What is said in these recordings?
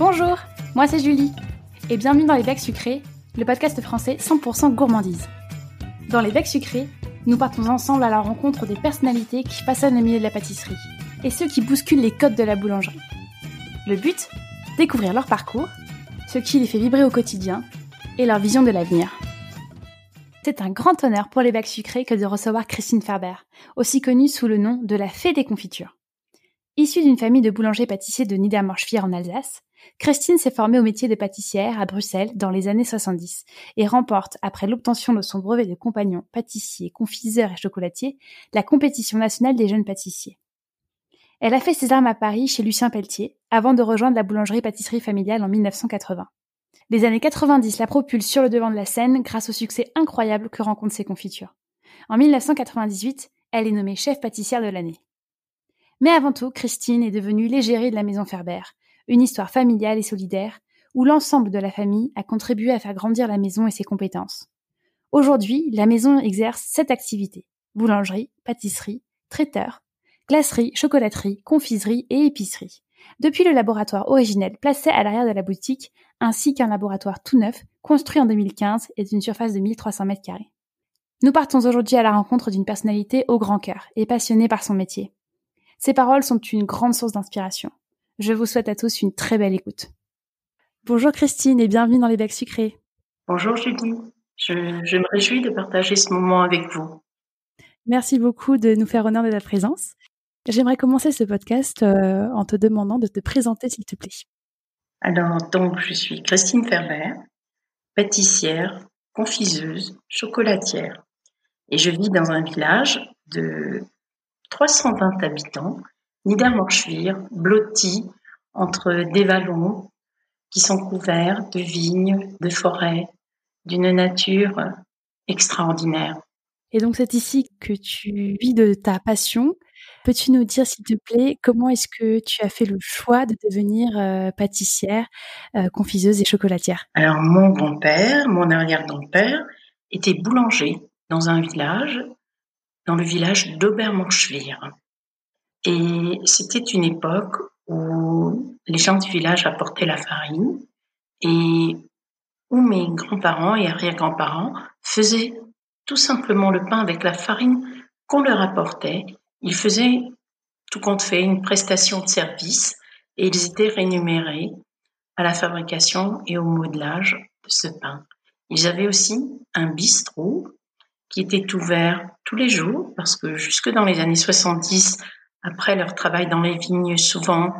Bonjour, moi c'est Julie, et bienvenue dans Les Becs Sucrés, le podcast français 100% gourmandise. Dans Les Becs Sucrés, nous partons ensemble à la rencontre des personnalités qui façonnent le milieu de la pâtisserie, et ceux qui bousculent les codes de la boulangerie. Le but Découvrir leur parcours, ce qui les fait vibrer au quotidien, et leur vision de l'avenir. C'est un grand honneur pour les bacs sucrés que de recevoir Christine Ferber, aussi connue sous le nom de la Fée des confitures. Issue d'une famille de boulangers-pâtissiers de Niedermorschwihr en Alsace, Christine s'est formée au métier de pâtissière à Bruxelles dans les années 70 et remporte, après l'obtention de son brevet de compagnon pâtissier, confiseur et chocolatier, la compétition nationale des jeunes pâtissiers. Elle a fait ses armes à Paris chez Lucien Pelletier avant de rejoindre la boulangerie-pâtisserie familiale en 1980. Les années 90 la propulsent sur le devant de la scène grâce au succès incroyable que rencontrent ses confitures. En 1998, elle est nommée chef pâtissière de l'année. Mais avant tout, Christine est devenue l'égérie de la maison Ferber, une histoire familiale et solidaire où l'ensemble de la famille a contribué à faire grandir la maison et ses compétences. Aujourd'hui, la maison exerce sept activités. Boulangerie, pâtisserie, traiteur, glacerie, chocolaterie, confiserie et épicerie. Depuis le laboratoire originel placé à l'arrière de la boutique, ainsi qu'un laboratoire tout neuf, construit en 2015 et d'une surface de 1300 mètres carrés. Nous partons aujourd'hui à la rencontre d'une personnalité au grand cœur et passionnée par son métier. Ses paroles sont une grande source d'inspiration. Je vous souhaite à tous une très belle écoute. Bonjour Christine et bienvenue dans les Becs Sucrés. Bonjour Julie, je, me réjouis de partager ce moment avec vous. Merci beaucoup de nous faire honneur de ta présence. J'aimerais commencer ce podcast euh, en te demandant de te présenter s'il te plaît. Alors, donc, je suis Christine Ferber, pâtissière, confiseuse, chocolatière. Et je vis dans un village de 320 habitants, Niedermorschwihr, blotti entre des vallons qui sont couverts de vignes, de forêts, d'une nature extraordinaire. Et donc c'est ici que tu vis de ta passion Peux-tu nous dire, s'il te plaît, comment est-ce que tu as fait le choix de devenir euh, pâtissière, euh, confiseuse et chocolatière? Alors, mon grand-père, mon arrière-grand-père, était boulanger dans un village, dans le village d'Obermonschwihr. Et c'était une époque où les gens du village apportaient la farine et où mes grands-parents et arrière-grands-parents faisaient tout simplement le pain avec la farine qu'on leur apportait ils faisaient, tout compte fait, une prestation de service et ils étaient rémunérés à la fabrication et au modelage de ce pain. Ils avaient aussi un bistrot qui était ouvert tous les jours parce que jusque dans les années 70, après leur travail dans les vignes, souvent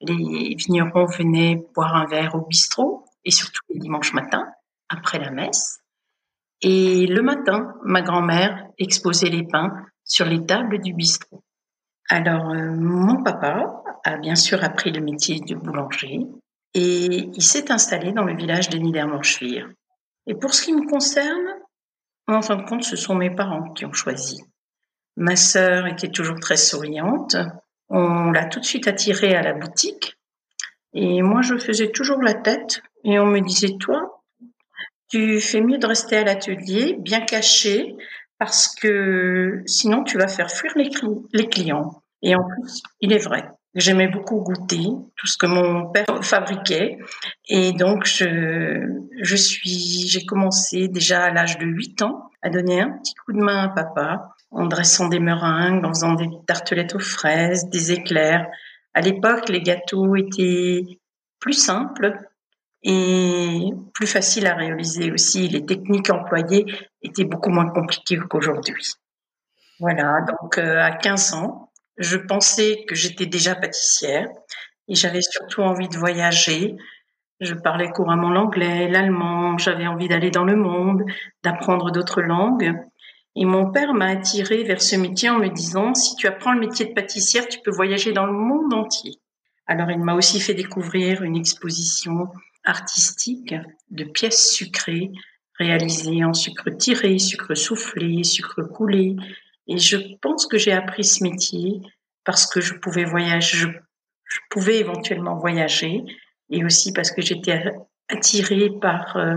les vignerons venaient boire un verre au bistrot et surtout les dimanches matins après la messe. Et le matin, ma grand-mère exposait les pains sur les tables du bistrot. Alors, euh, mon papa a bien sûr appris le métier de boulanger et il s'est installé dans le village de Niedermorschwihr. Et pour ce qui me concerne, en fin de compte, ce sont mes parents qui ont choisi. Ma sœur était toujours très souriante. On l'a tout de suite attirée à la boutique. Et moi, je faisais toujours la tête. Et on me disait, toi, tu fais mieux de rester à l'atelier, bien caché, parce que sinon tu vas faire fuir les, les clients. Et en plus, il est vrai, j'aimais beaucoup goûter tout ce que mon père fabriquait. Et donc, je, je suis, j'ai commencé déjà à l'âge de 8 ans à donner un petit coup de main à papa en dressant des meringues, en faisant des tartelettes aux fraises, des éclairs. À l'époque, les gâteaux étaient plus simples et plus facile à réaliser aussi. Les techniques employées étaient beaucoup moins compliquées qu'aujourd'hui. Voilà, donc euh, à 15 ans, je pensais que j'étais déjà pâtissière et j'avais surtout envie de voyager. Je parlais couramment l'anglais, l'allemand, j'avais envie d'aller dans le monde, d'apprendre d'autres langues. Et mon père m'a attirée vers ce métier en me disant, si tu apprends le métier de pâtissière, tu peux voyager dans le monde entier. Alors il m'a aussi fait découvrir une exposition artistique de pièces sucrées réalisées en sucre tiré, sucre soufflé, sucre coulé. Et je pense que j'ai appris ce métier parce que je pouvais voyager, je, pouvais éventuellement voyager et aussi parce que j'étais attirée par euh,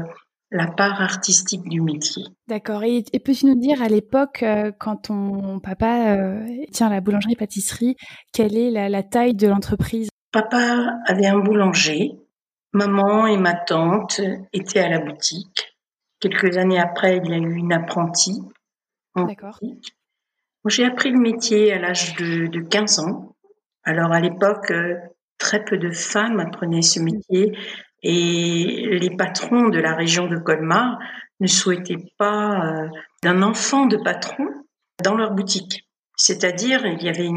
la part artistique du métier. D'accord. Et, peux-tu nous dire à l'époque, euh, quand ton papa euh, tient la boulangerie-pâtisserie, quelle est la taille de l'entreprise? Papa avait un boulanger Maman et ma tante étaient à la boutique. Quelques années après, il y a eu une apprentie D'accord. J'ai appris le métier à l'âge de, de 15 ans. Alors à l'époque, euh, très peu de femmes apprenaient ce métier et les patrons de la région de Colmar ne souhaitaient pas euh, d'un enfant de patron dans leur boutique. C'est-à-dire, il y avait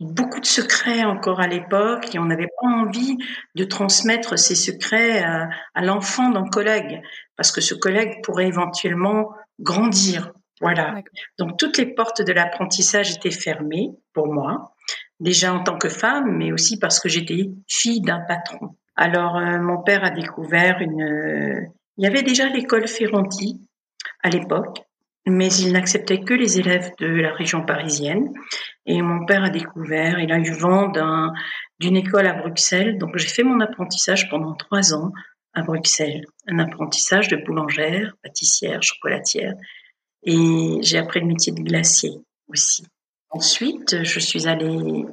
beaucoup de secrets encore à l'époque et on n'avait pas envie de transmettre ces secrets à l'enfant d'un collègue parce que ce collègue pourrait éventuellement grandir. Voilà. Donc toutes les portes de l'apprentissage étaient fermées pour moi, déjà en tant que femme, mais aussi parce que j'étais fille d'un patron. Alors euh, mon père a découvert une. Il y avait déjà l'école Ferranti à l'époque, mais il n'acceptait que les élèves de la région parisienne. Et mon père a découvert, il a eu vent d'un, d'une école à Bruxelles. Donc j'ai fait mon apprentissage pendant trois ans à Bruxelles, un apprentissage de boulangère, pâtissière, chocolatière et j'ai appris le métier de glacier aussi. Ensuite, je suis allée,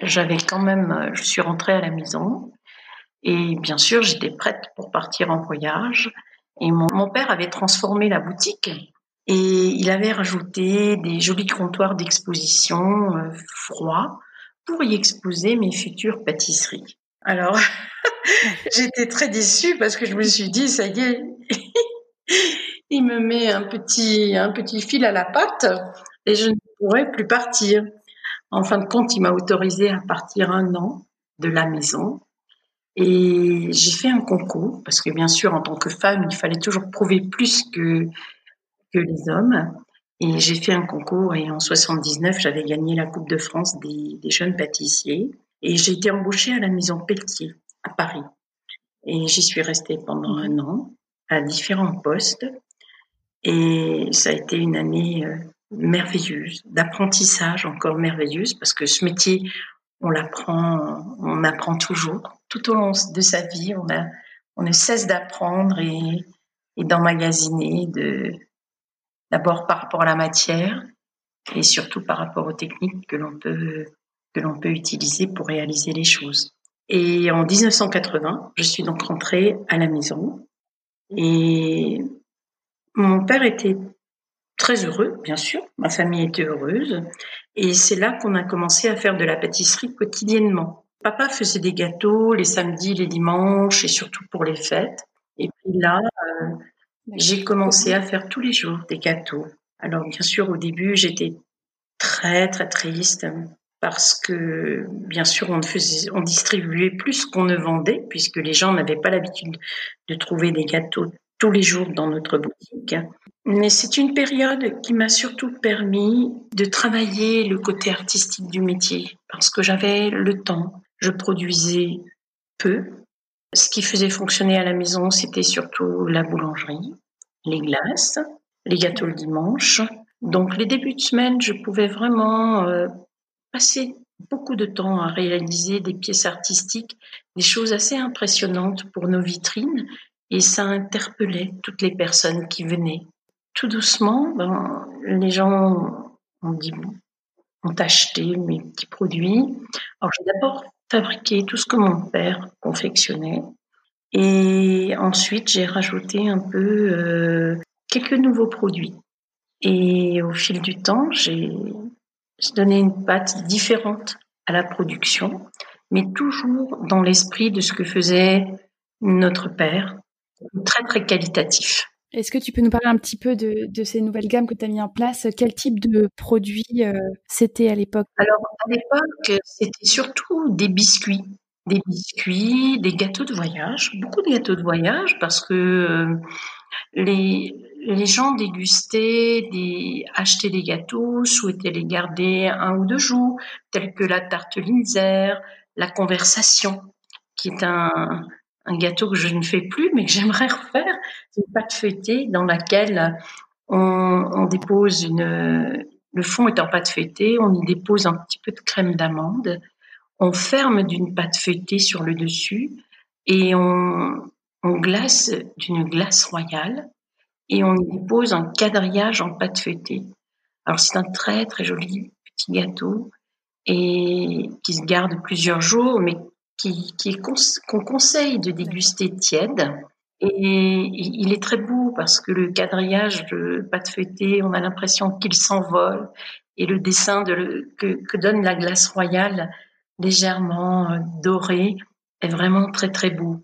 j'avais quand même, je suis rentrée à la maison et bien sûr, j'étais prête pour partir en voyage. Et mon, père avait transformé la boutique et il avait rajouté des jolis comptoirs d'exposition euh, froids pour y exposer mes futures pâtisseries. Alors, j'étais très déçue parce que je me suis dit, ça y est, il me met un petit, un petit fil à la patte et je ne pourrais plus partir. En fin de compte, il m'a autorisé à partir un an de la maison. Et j'ai fait un concours, parce que bien sûr, en tant que femme, il fallait toujours prouver plus que, que les hommes. Et j'ai fait un concours et en 79, j'avais gagné la Coupe de France des, des jeunes pâtissiers. Et j'ai été embauchée à la Maison Pelletier, à Paris. Et j'y suis restée pendant un an, à différents postes. Et ça a été une année euh, merveilleuse, d'apprentissage encore merveilleuse, parce que ce métier, on l'apprend, on apprend toujours. Tout au long de sa vie, on, ne cesse d'apprendre et, d'emmagasiner, de, d'abord par rapport à la matière et surtout par rapport aux techniques que l'on peut, que l'on peut utiliser pour réaliser les choses. Et en 1980, je suis donc rentrée à la maison et mon père était très heureux, bien sûr. Ma famille était heureuse. Et c'est là qu'on a commencé à faire de la pâtisserie quotidiennement. Papa faisait des gâteaux les samedis, les dimanches et surtout pour les fêtes. Et puis là, euh, j'ai commencé à faire tous les jours des gâteaux. Alors bien sûr, au début, j'étais très très triste parce que bien sûr, on, distribuait plus qu'on ne vendait puisque les gens n'avaient pas l'habitude de trouver des gâteaux tous les jours dans notre boutique. Mais c'est une période qui m'a surtout permis de travailler le côté artistique du métier parce que j'avais le temps. Je produisais peu. Ce qui faisait fonctionner à la maison, c'était surtout la boulangerie, les glaces, les gâteaux le dimanche. Donc les débuts de semaine, je pouvais vraiment euh, passer beaucoup de temps à réaliser des pièces artistiques, des choses assez impressionnantes pour nos vitrines et ça interpellait toutes les personnes qui venaient. Tout doucement, ben, les gens ont acheté mes petits produits. Alors j'ai d'abord fabriqué tout ce que mon père confectionnait et ensuite j'ai rajouté un peu euh, quelques nouveaux produits. Et au fil du temps, j'ai donné une pâte différente à la production, mais toujours dans l'esprit de ce que faisait notre père, très très qualitatif. Est-ce que tu peux nous parler un petit peu de, de ces nouvelles gammes que tu as mis en place? Quel type de produits euh, c'était à l'époque? Alors à l'époque, c'était surtout des biscuits. Des biscuits, des gâteaux de voyage, beaucoup de gâteaux de voyage parce que euh, les, les gens dégustaient, des, achetaient des gâteaux, souhaitaient les garder un ou deux jours, tels que la tarte Linzer, la conversation, qui est un, un gâteau que je ne fais plus, mais que j'aimerais refaire. C'est une pâte feuilletée dans laquelle on, dépose une, le fond est en pâte feuilletée, on y dépose un petit peu de crème d'amande, on ferme d'une pâte feuilletée sur le dessus et on, on glace d'une glace royale et on y dépose un quadrillage en pâte feuilletée. Alors c'est un très très joli petit gâteau et qui se garde plusieurs jours, mais qu'on conseille de déguster tiède. Et il est très beau parce que le quadrillage de pâte feuilletée, on a l'impression qu'il s'envole. Et le dessin de que, donne la glace royale, légèrement euh, doré, est vraiment très très beau.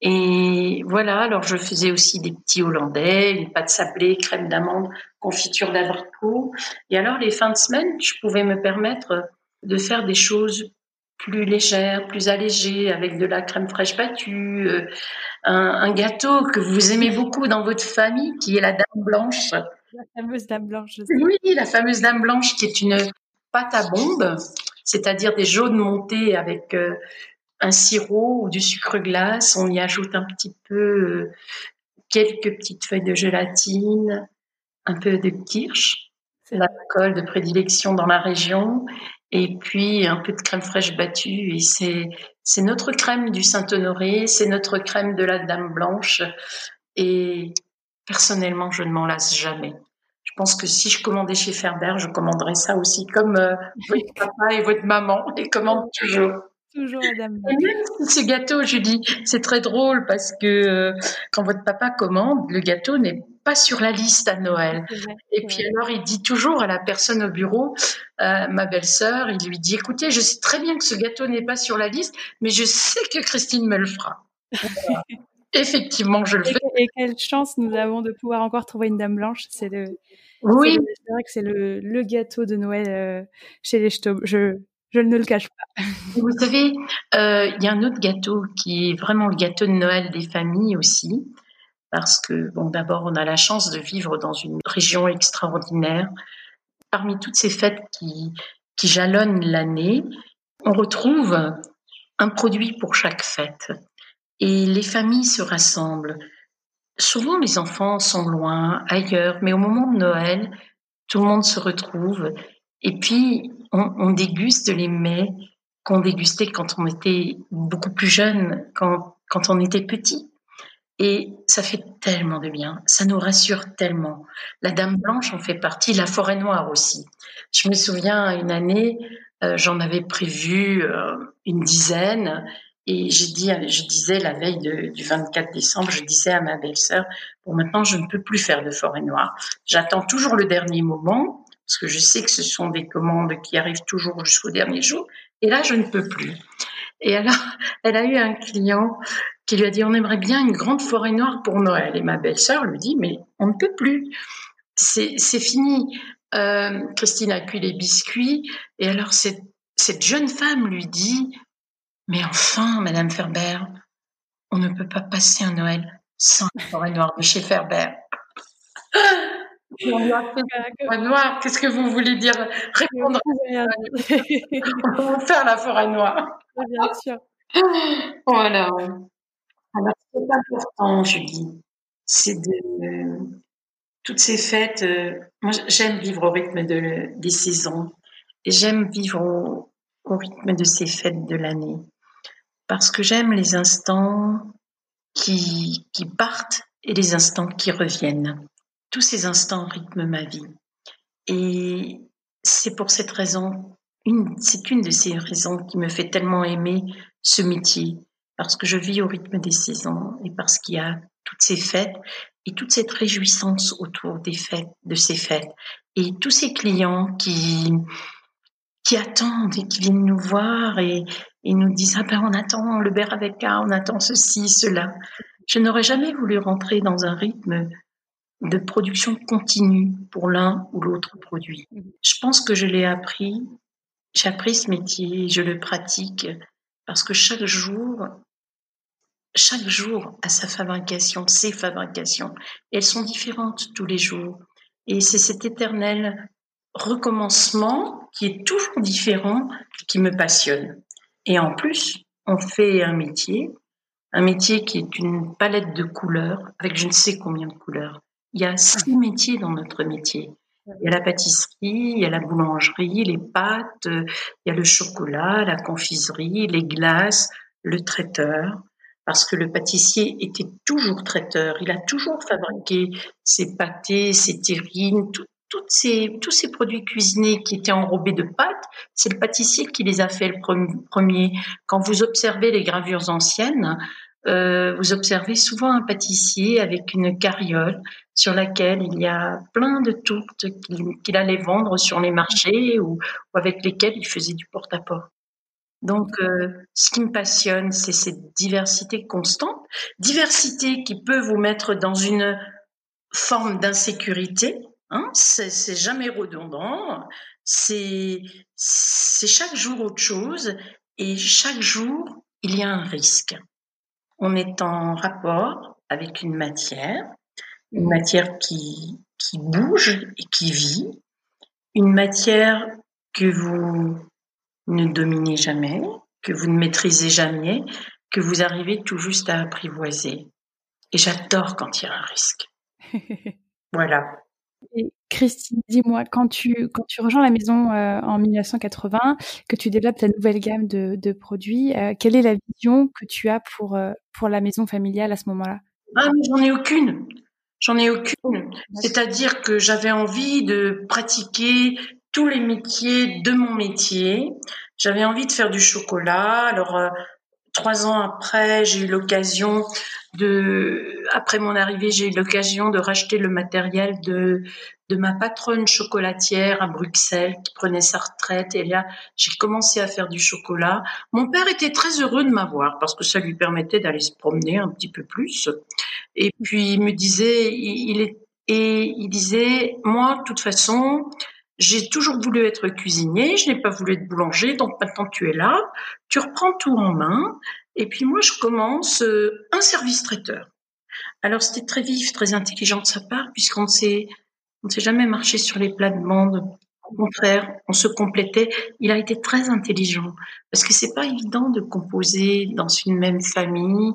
Et voilà, alors je faisais aussi des petits hollandais, les pâtes sablées, crème d'amande, confiture d'abricot. Et alors les fins de semaine, je pouvais me permettre de faire des choses plus légères, plus allégées, avec de la crème fraîche battue, euh, un, gâteau que vous aimez beaucoup dans votre famille, qui est la Dame Blanche. La fameuse Dame Blanche. Oui, la fameuse Dame Blanche, qui est une pâte à bombe, c'est-à-dire des jaunes montés avec euh, un sirop ou du sucre glace. On y ajoute un petit peu euh, quelques petites feuilles de gélatine, un peu de kirsch, l'alcool de prédilection dans la région, et puis un peu de crème fraîche battue. Et c'est, c'est notre crème du Saint-Honoré, c'est notre crème de la Dame Blanche. Et personnellement, je ne m'en lasse jamais. Je pense que si je commandais chez Ferber, je commanderais ça aussi, comme euh, votre papa et votre maman et commandent toujours. Toujours Madame. ce gâteau, Julie, c'est très drôle parce que euh, quand votre papa commande, le gâteau n'est pas sur la liste à Noël. et puis alors, il dit toujours à la personne au bureau, euh, ma belle-sœur, il lui dit, écoutez, je sais très bien que ce gâteau n'est pas sur la liste, mais je sais que Christine me le fera. Effectivement, je le fais. Et quelle chance nous avons de pouvoir encore trouver une dame blanche. C'est le. Oui. C'est vrai que c'est le, gâteau de Noël euh, chez les Staub. Je, je ne le cache pas. Vous savez, euh, il y a un autre gâteau qui est vraiment le gâteau de Noël des familles aussi, parce que bon, d'abord, on a la chance de vivre dans une région extraordinaire. Parmi toutes ces fêtes qui, jalonnent l'année, on retrouve un produit pour chaque fête. Et les familles se rassemblent. Souvent, les enfants sont loin, ailleurs, mais au moment de Noël, tout le monde se retrouve. Et puis, on, déguste les mets qu'on dégustait quand on était beaucoup plus jeune, quand, quand on était petit. Et ça fait tellement de bien, ça nous rassure tellement. La Dame Blanche en fait partie, la Forêt Noire aussi. Je me souviens une année, euh, j'en avais prévu euh, une dizaine, et j'ai dit, je disais la veille du 24 décembre, je disais à ma belle-sœur, bon maintenant je ne peux plus faire de Forêt Noire. J'attends toujours le dernier moment parce que je sais que ce sont des commandes qui arrivent toujours jusqu'au dernier jour, et là, je ne peux plus. Et alors, elle a eu un client qui lui a dit, on aimerait bien une grande forêt noire pour Noël. Et ma belle-sœur lui dit, mais on ne peut plus. C'est fini. Euh, Christine a cuit les biscuits. Et alors, cette, cette jeune femme lui dit, mais enfin, Madame Ferber, on ne peut pas passer un Noël sans la forêt noire de chez Ferber. Forêt noire, qu'est-ce que vous voulez dire? Répondre. On va faire la forêt noire. Bien sûr. Voilà. Alors, ce qui est important, Julie, c'est de. Toutes ces fêtes, euh, moi j'aime vivre au rythme de, des saisons et j'aime vivre au, au rythme de ces fêtes de l'année parce que j'aime les instants qui, qui partent et les instants qui reviennent tous ces instants rythment ma vie. Et c'est pour cette raison, c'est une de ces raisons qui me fait tellement aimer ce métier, parce que je vis au rythme des saisons et parce qu'il y a toutes ces fêtes et toute cette réjouissance autour des fêtes, de ces fêtes, et tous ces clients qui qui attendent et qui viennent nous voir et, et nous disent ah ben on attend le beurre avec A, on attend ceci, cela. Je n'aurais jamais voulu rentrer dans un rythme de production continue pour l'un ou l'autre produit. Mmh. Je pense que je l'ai appris, j'ai appris ce métier, je le pratique parce que chaque jour, chaque jour a sa fabrication, ses fabrications. elles sont différentes tous les jours. Et c'est cet éternel recommencement qui est toujours différent qui me passionne. Et en plus, on fait un métier, un métier qui est une palette de couleurs avec je ne sais combien de couleurs. Il y a six métiers dans notre métier. Il y a la pâtisserie, il y a la boulangerie, les pâtes, il y a le chocolat, la confiserie, les glaces, le traiteur. Parce que le pâtissier était toujours traiteur. Il a toujours fabriqué ses pâtés, ses terrines, toutes ces, tous ces produits cuisinés qui étaient enrobés de pâte, c'est le pâtissier qui les a fait le premier. Quand vous observez les gravures anciennes, euh, vous observez souvent un pâtissier avec une carriole sur laquelle il y a plein de tourtes qu'il allait vendre sur les marchés ou, avec lesquelles il faisait du porte-à-porte. Donc, euh, ce qui me passionne, c'est cette diversité constante, diversité qui peut vous mettre dans une forme d'insécurité. Hein, c'est jamais redondant. C'est chaque jour autre chose et chaque jour il y a un risque on est en rapport avec une matière, une matière qui, qui bouge et qui vit, une matière que vous ne dominez jamais, que vous ne maîtrisez jamais, que vous arrivez tout juste à apprivoiser. Et j'adore quand il y a un risque. voilà. Christine, dis-moi, quand tu, quand tu rejoins la maison euh, en 1980, que tu développes ta nouvelle gamme de, de produits, euh, quelle est la vision que tu as pour, euh, pour la maison familiale à ce moment-là? Ah, j'en ai aucune. J'en ai aucune. C'est-à-dire que j'avais envie de pratiquer tous les métiers de mon métier. J'avais envie de faire du chocolat. Alors, trois ans après, j'ai eu l'occasion de, après mon arrivée, j'ai eu l'occasion de racheter le matériel de, de ma patronne chocolatière à Bruxelles qui prenait sa retraite. Et là, j'ai commencé à faire du chocolat. Mon père était très heureux de m'avoir parce que ça lui permettait d'aller se promener un petit peu plus. Et puis, il me disait, il, est, et il disait, moi, de toute façon, j'ai toujours voulu être cuisinier, je n'ai pas voulu être boulanger, donc maintenant tu es là, tu reprends tout en main, et puis moi je commence euh, un service traiteur. Alors c'était très vif, très intelligent de sa part, puisqu'on ne s'est, on s'est jamais marché sur les plates-bandes. Au contraire, on se complétait. Il a été très intelligent parce que c'est pas évident de composer dans une même famille,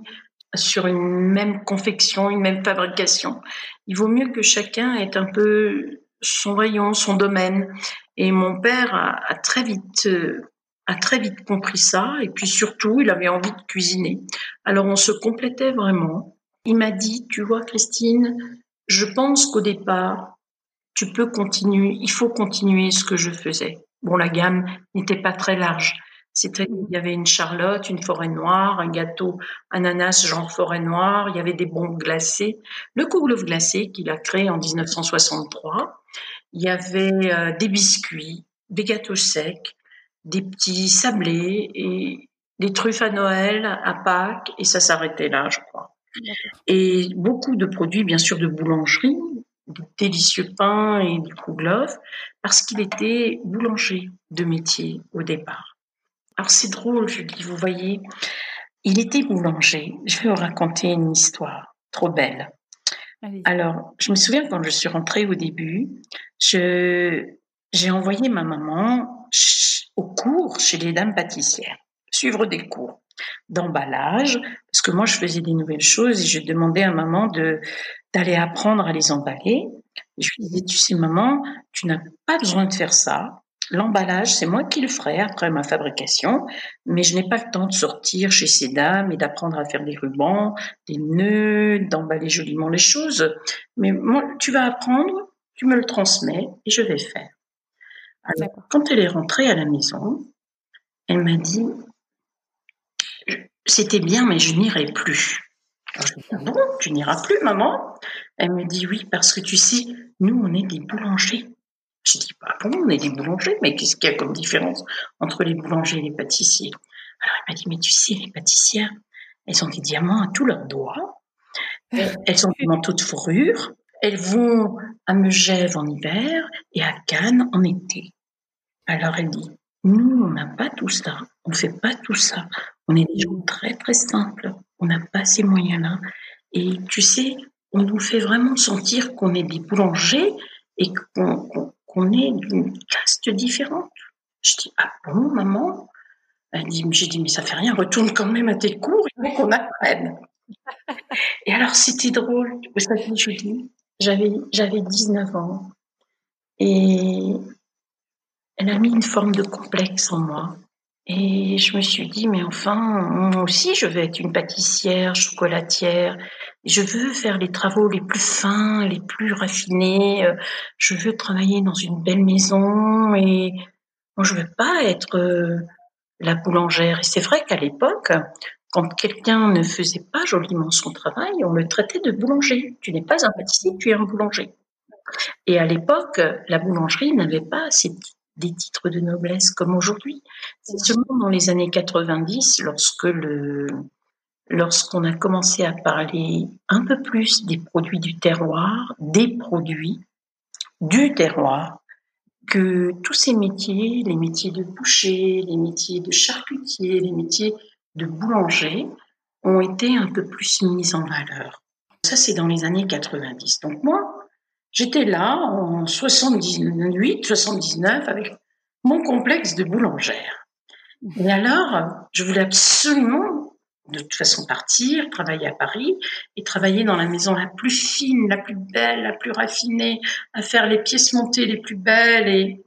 sur une même confection, une même fabrication. Il vaut mieux que chacun ait un peu son rayon, son domaine. Et mon père a, très vite euh, a très vite compris ça. Et puis surtout, il avait envie de cuisiner. Alors on se complétait vraiment. Il m'a dit, tu vois, Christine, je pense qu'au départ, tu peux continuer, il faut continuer ce que je faisais. Bon, la gamme n'était pas très large. C'était, il y avait une charlotte, une forêt noire, un gâteau ananas genre forêt noire, il y avait des bombes glacées, le kouglof glacé qu'il a créé en 1963, il y avait euh, des biscuits, des gâteaux secs, des petits sablés et des truffes à Noël, à Pâques, et ça s'arrêtait là, je crois. Et beaucoup de produits, bien sûr, de boulangerie, des délicieux pains et du kouglof, parce qu'il était boulanger de métier au départ. Alors c'est drôle, je dis, vous voyez, il était boulanger. Je vais vous raconter une histoire trop belle. Alors, je me souviens quand je suis rentrée au début, j'ai envoyé ma maman au cours chez les dames pâtissières, suivre des cours d'emballage, parce que moi je faisais des nouvelles choses et je demandais à maman de d'aller apprendre à les emballer. je lui disais, tu sais maman, tu n'as pas besoin de faire ça. L'emballage, c'est moi qui le ferai après ma fabrication, mais je n'ai pas le temps de sortir chez ces dames et d'apprendre à faire des rubans, des nœuds, d'emballer joliment les choses. Mais moi, tu vas apprendre, tu me le transmets et je vais faire. Alors, quand elle est rentrée à la maison, elle m'a dit, c'était bien, mais je n'irai plus. Alors, je lui ai dit, ah bon, tu n'iras plus, maman? Elle me dit, oui, parce que tu sais, nous, on est des boulangers. Je dis, bon, on est des boulangers, mais qu'est-ce qu'il y a comme différence entre les boulangers et les pâtissiers? Alors elle m'a dit, mais tu sais, les pâtissières, elles ont des diamants à tous leurs doigts, elles ont des manteaux de fourrure, elles vont à Megève en hiver et à Cannes en été. Alors elle dit, nous, on n'a pas tout ça, on ne fait pas tout ça, on est des gens très très simples, on n'a pas ces moyens-là. Et tu sais, on nous fait vraiment sentir qu'on est des boulangers et qu'on qu'on est d'une caste différente. Je dis, ah bon, maman? Elle dit, j'ai dit, mais ça fait rien, retourne quand même à tes cours, il faut qu'on apprenne. Et alors, c'était drôle. Vous savez, Julie, j'avais, j'avais 19 ans. Et elle a mis une forme de complexe en moi. Et je me suis dit, mais enfin, moi aussi, je vais être une pâtissière, chocolatière. Je veux faire les travaux les plus fins, les plus raffinés. Euh, je veux travailler dans une belle maison et moi, je veux pas être euh, la boulangère. Et c'est vrai qu'à l'époque, quand quelqu'un ne faisait pas joliment son travail, on le traitait de boulanger. Tu n'es pas un pâtissier, tu es un boulanger. Et à l'époque, la boulangerie n'avait pas des titres de noblesse comme aujourd'hui. C'est seulement dans les années 90, lorsque lorsqu'on a commencé à parler un peu plus des produits du terroir, des produits du terroir, que tous ces métiers, les métiers de boucher, les métiers de charcutier, les métiers de boulanger, ont été un peu plus mis en valeur. Ça, c'est dans les années 90. Donc moi, j'étais là en 78, 79 avec mon complexe de boulangère. Et alors, je voulais absolument de toute façon partir, travailler à Paris et travailler dans la maison la plus fine, la plus belle, la plus raffinée, à faire les pièces montées les plus belles et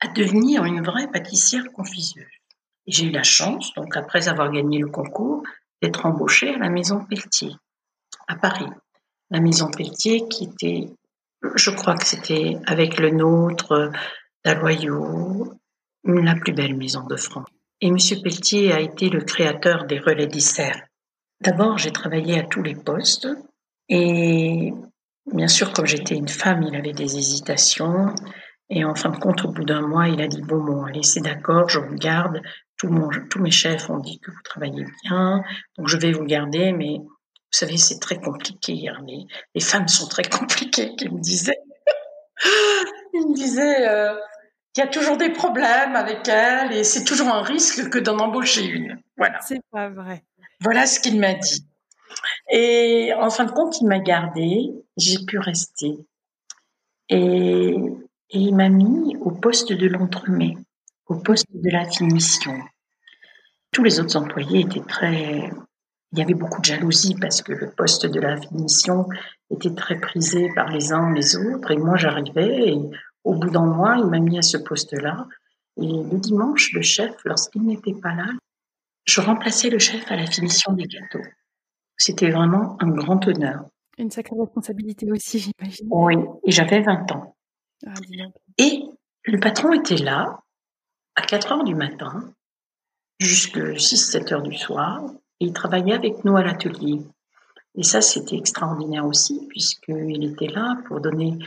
à devenir une vraie pâtissière confiseuse. Et j'ai eu la chance, donc après avoir gagné le concours, d'être embauchée à la maison Pelletier, à Paris. La maison Pelletier qui était, je crois que c'était avec le nôtre, d'Aloyau, la plus belle maison de France. Et M. Pelletier a été le créateur des relais d'Issère. D'abord, j'ai travaillé à tous les postes. Et bien sûr, comme j'étais une femme, il avait des hésitations. Et en fin de compte, au bout d'un mois, il a dit Bon, bon, allez, c'est d'accord, je vous garde. Tous mes chefs ont dit que vous travaillez bien, donc je vais vous garder, mais vous savez, c'est très compliqué. Hein. Les, les, femmes sont très compliquées, il me disait. il me disait euh, il y a toujours des problèmes avec elle et c'est toujours un risque que d'en embaucher une. Voilà. C'est pas vrai. Voilà ce qu'il m'a dit. Et en fin de compte, il m'a gardé, j'ai pu rester. Et, et il m'a mis au poste de l'entremets, au poste de la finition. Tous les autres employés étaient très... Il y avait beaucoup de jalousie parce que le poste de la finition était très prisé par les uns les autres. Et moi, j'arrivais et au bout d'un mois, il m'a mis à ce poste-là. Et le dimanche, le chef, lorsqu'il n'était pas là, je remplaçais le chef à la finition des gâteaux. C'était vraiment un grand honneur. Une sacrée responsabilité aussi, j'imagine. Oui, et j'avais 20 ans. Ah, et le patron était là à 4 heures du matin jusqu'à 6-7 heures du soir et il travaillait avec nous à l'atelier. Et ça, c'était extraordinaire aussi, puisqu'il était là pour donner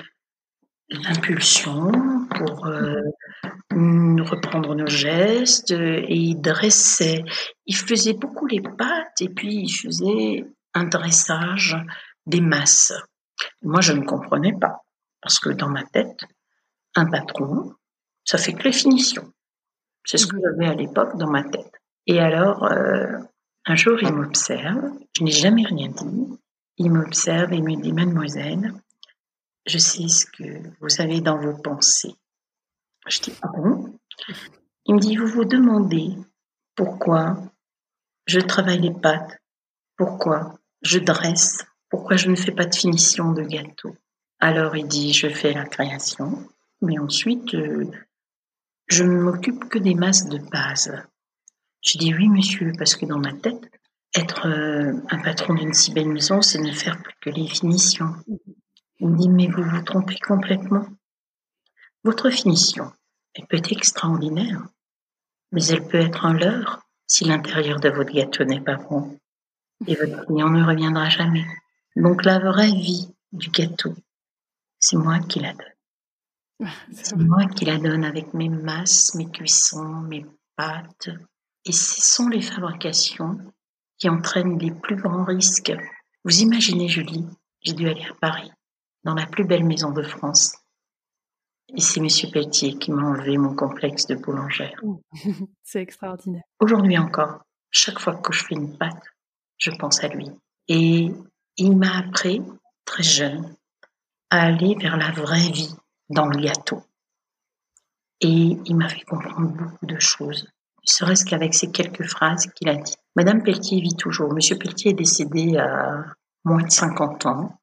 l'impulsion pour euh, reprendre nos gestes et il dressait. Il faisait beaucoup les pattes et puis il faisait un dressage des masses. Moi, je ne comprenais pas parce que dans ma tête, un patron, ça fait que les finitions. C'est ce que j'avais à l'époque dans ma tête. Et alors, euh, un jour, il m'observe, je n'ai jamais rien dit, il m'observe et me dit, mademoiselle, je sais ce que vous avez dans vos pensées. Je dis, ah bon? Il me dit, vous vous demandez pourquoi je travaille les pâtes, pourquoi je dresse, pourquoi je ne fais pas de finition de gâteau. Alors il dit, je fais la création, mais ensuite, euh, je ne m'occupe que des masses de base. Je dis, oui monsieur, parce que dans ma tête, être euh, un patron d'une si belle maison, c'est ne faire plus que les finitions. Il me dit, mais vous vous trompez complètement. Votre finition, elle peut être extraordinaire, mais elle peut être un leurre si l'intérieur de votre gâteau n'est pas bon. Et votre client ne reviendra jamais. Donc la vraie vie du gâteau, c'est moi qui la donne. C'est moi qui la donne avec mes masses, mes cuissons, mes pâtes. Et ce sont les fabrications qui entraînent les plus grands risques. Vous imaginez, Julie, j'ai dû aller à Paris dans la plus belle maison de France. Et c'est Monsieur Pelletier qui m'a enlevé mon complexe de boulangère. c'est extraordinaire. Aujourd'hui encore, chaque fois que je fais une pâte, je pense à lui. Et il m'a appris, très jeune, à aller vers la vraie vie dans le gâteau. Et il m'a fait comprendre beaucoup de choses, serait-ce qu'avec ces quelques phrases qu'il a dit. Madame Pelletier vit toujours. Monsieur Pelletier est décédé à moins de 50 ans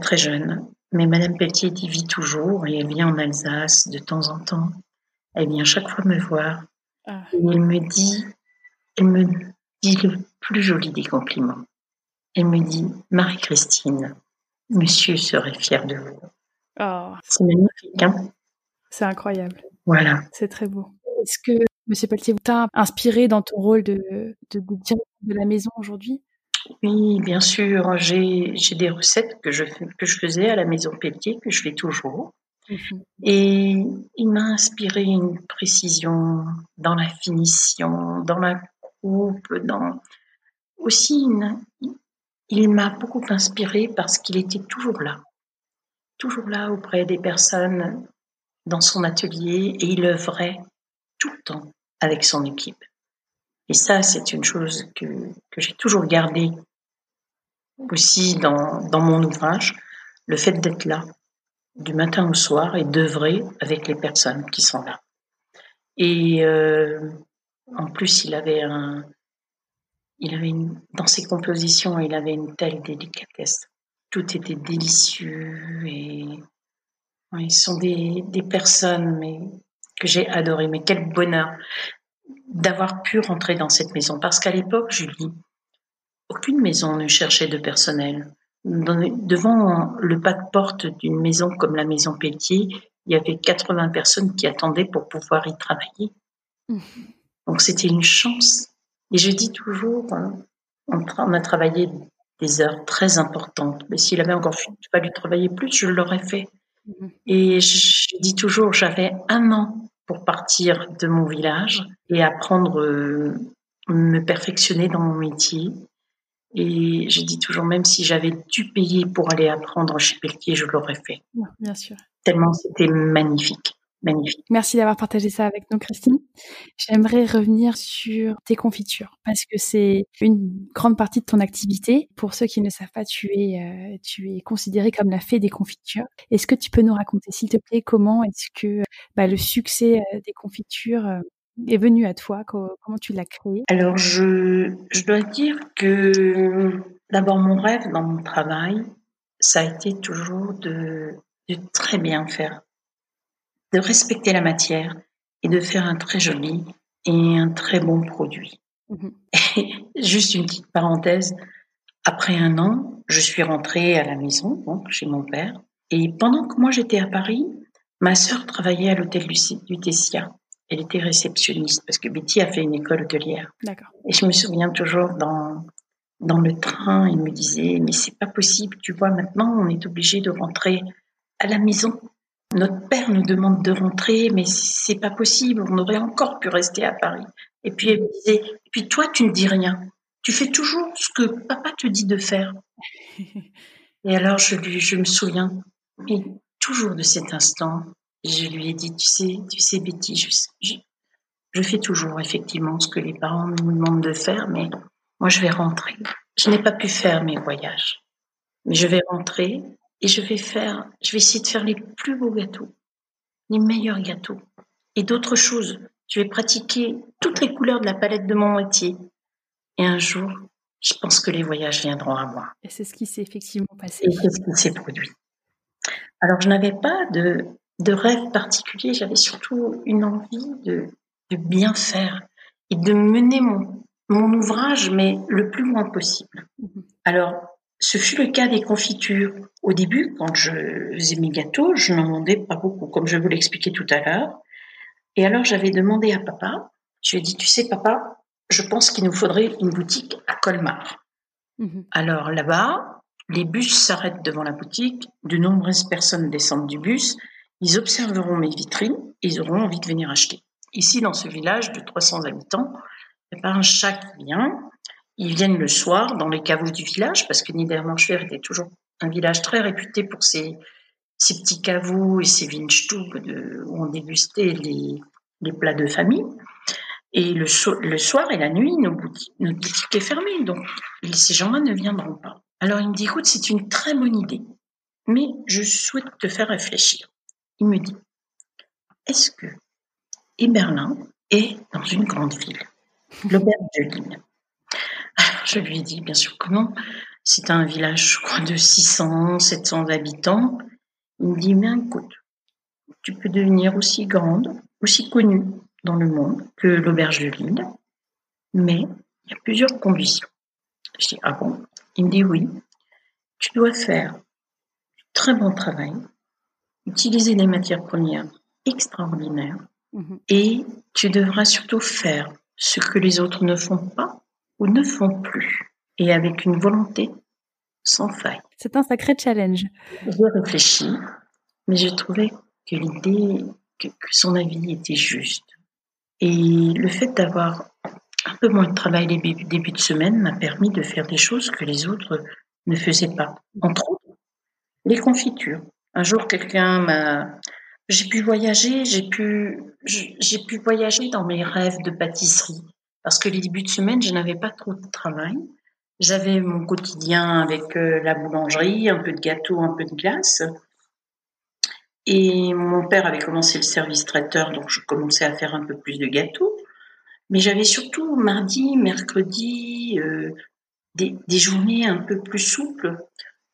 très jeune. Mais Madame Pelletier vit toujours et elle vient en Alsace de temps en temps. Elle vient chaque fois me voir. Ah. Et elle me dit, elle me dit le plus joli des compliments. Elle me dit Marie-Christine, monsieur serait fier de vous. Oh, C'est magnifique, hein? C'est incroyable. Voilà. C'est très beau. Est-ce que Monsieur Pelletier t'a inspiré dans ton rôle de, de, de directeur de la maison aujourd'hui? Oui, bien sûr, j'ai j'ai des recettes que je, que je faisais à la maison Pelletier, que je fais toujours. Et il m'a inspiré une précision dans la finition, dans la coupe, dans aussi une- il m'a beaucoup inspiré parce qu'il était toujours là, toujours là auprès des personnes dans son atelier et il œuvrait tout le temps avec son équipe. Et ça, c'est une chose que, que j'ai toujours gardée aussi dans, dans mon ouvrage, le fait d'être là du matin au soir et d'œuvrer avec les personnes qui sont là. Et euh, en plus, il avait un, il avait une, dans ses compositions, il avait une telle délicatesse. Tout était délicieux et ouais, ils sont des, des personnes mais que j'ai adoré. Mais quel bonheur d'avoir pu rentrer dans cette maison parce qu'à l'époque, Julie, aucune maison ne cherchait de personnel. Devant le pas de porte d'une maison comme la maison Pelletier, il y avait 80 personnes qui attendaient pour pouvoir y travailler. Mhm. Donc c'était une chance. Et je dis toujours, hein, on, a travaillé des heures très importantes, mais s'il avait encore fallu travailler plus, je l'aurais fait. Mhm. Et je dis toujours, j'avais un an pour partir de mon village et apprendre, euh, me perfectionner dans mon métier. Et je dis toujours, même si j'avais dû payer pour aller apprendre chez Pelletier, je l'aurais fait. Ouais, Bien sûr. Tellement c'était magnifique, magnifique. Merci d'avoir partagé ça avec nous, Christine. J'aimerais revenir sur tes confitures parce que c'est une grande partie de ton activité. Pour ceux qui ne savent pas, tu es, euh, tu es considérée comme la fée des confitures. Est-ce que tu peux nous raconter, s'il te plaît, comment est-ce que bah, le succès euh, des confitures euh, est venu à toi? Co- Comment tu l'as créé? Alors, je, je dois dire que d'abord, mon rêve dans mon travail, ça a été toujours de, de très bien faire, de respecter la matière et de faire un très joli et un très bon produit. Mhm. Juste une petite parenthèse. Après un an, je suis rentrée à la maison, donc chez mon père. Et pendant que moi j'étais à Paris, ma sœur travaillait à l'hôtel du, du Tessia. Elle était réceptionniste parce que Betty a fait une école hôtelière. D'accord. Et je me souviens toujours dans, dans le train, il me disait, mais c'est pas possible, tu vois, maintenant on est obligé de rentrer à la maison. Notre père nous demande de rentrer, mais c'est pas possible, on aurait encore pu rester à Paris. Et puis elle me disait, et puis toi tu ne dis rien, tu fais toujours ce que papa te dit de faire. Et alors je lui, je me souviens, et toujours de cet instant, je lui ai dit, tu sais, tu sais Betty, je, je, je fais toujours effectivement ce que les parents nous demandent de faire, mais moi je vais rentrer. Je n'ai pas pu faire mes voyages, mais je vais rentrer et je vais faire, je vais essayer de faire les plus beaux gâteaux, les meilleurs gâteaux et d'autres choses. Je vais pratiquer toutes les couleurs de la palette de mon métier. Et un jour, je pense que les voyages viendront à moi. Et c'est ce qui s'est effectivement passé. Et c'est ce qui s'est produit. Alors, je n'avais pas de, de rêve particulier, j'avais surtout une envie de, de bien faire et de mener mon, mon ouvrage, mais le plus loin possible. Mhm. Alors, ce fut le cas des confitures. Au début, quand je faisais mes gâteaux, je n'en demandais pas beaucoup, comme je vous l'expliquais tout à l'heure. Et alors, j'avais demandé à papa, je lui ai dit, tu sais, papa, je pense qu'il nous faudrait une boutique à Colmar. Mhm. Alors là-bas, les bus s'arrêtent devant la boutique, de nombreuses personnes descendent du bus, ils observeront mes vitrines et ils auront envie de venir acheter. Ici, dans ce village de 300 habitants, il n'y a pas un chat qui vient. Ils viennent le soir dans les caveaux du village, parce que Niedermanchwer était toujours un village très réputé pour ses, petits caveaux et ses Weinstube de, où on dégustait les, plats de famille. Et le, so- le soir et la nuit, notre boutique est fermée, donc ces gens-là ne viendront pas. Alors il me dit, écoute, c'est une très bonne idée, mais je souhaite te faire réfléchir. Il me dit, est-ce que Eberlin est dans une grande ville, l'auberge de Alors je lui ai dit, bien sûr que non, c'est un village, je crois, de 600, 700 habitants. Il me dit, mais écoute, tu peux devenir aussi grande, aussi connue dans le monde que l'auberge de Lille, mais il y a plusieurs conditions. Je dis, ah bon? Il me dit oui, tu dois faire très bon travail, utiliser des matières premières extraordinaires mhm. et tu devras surtout faire ce que les autres ne font pas ou ne font plus et avec une volonté sans faille. C'est un sacré challenge. J'ai réfléchi, mais j'ai trouvé que l'idée, que, son avis était juste. Et le fait d'avoir un peu moins de travail les début de semaine m'a permis de faire des choses que les autres ne faisaient pas. Entre autres, les confitures. Un jour, quelqu'un m'a, j'ai pu voyager, j'ai pu, j'ai pu voyager dans mes rêves de pâtisserie. Parce que les débuts de semaine, je n'avais pas trop de travail. J'avais mon quotidien avec euh, la boulangerie, un peu de gâteau, un peu de glace. Et mon père avait commencé le service traiteur, donc je commençais à faire un peu plus de gâteaux. Mais j'avais surtout mardi, mercredi, euh, des, journées un peu plus souples.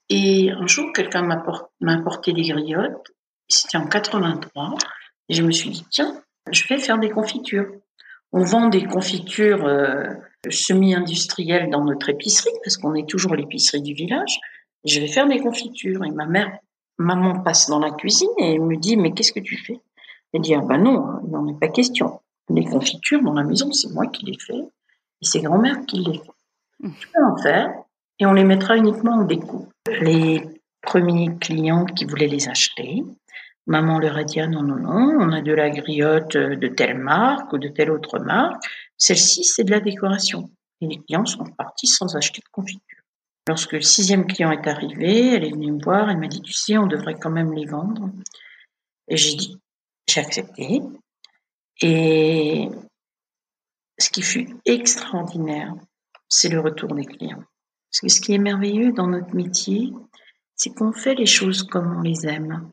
Et un jour, quelqu'un m'a apporté des griottes. C'était en 83. Et je me suis dit, tiens, je vais faire des confitures. On vend des confitures euh, semi-industrielles dans notre épicerie, parce qu'on est toujours l'épicerie du village. je vais faire des confitures. Et ma mère, maman passe dans la cuisine et me dit, mais qu'est-ce que tu fais? Elle dit, ah ben non, il n'en est pas question. Les confitures dans la maison, c'est moi qui les fais. Et c'est grand-mère qui les fait. Mmh. Tu peux en faire et on les mettra uniquement en découpe. Les premiers clients qui voulaient les acheter, Maman leur a dit, ah non, non, non, on a de la griotte de telle marque ou de telle autre marque. Celle-ci, c'est de la décoration. Et les clients sont partis sans acheter de confiture. Lorsque le sixième client est arrivé, elle est venue me voir, elle m'a dit, tu sais, on devrait quand même les vendre. Et j'ai dit, j'ai accepté. Et ce qui fut extraordinaire, c'est le retour des clients. Parce que ce qui est merveilleux dans notre métier, c'est qu'on fait les choses comme on les aime.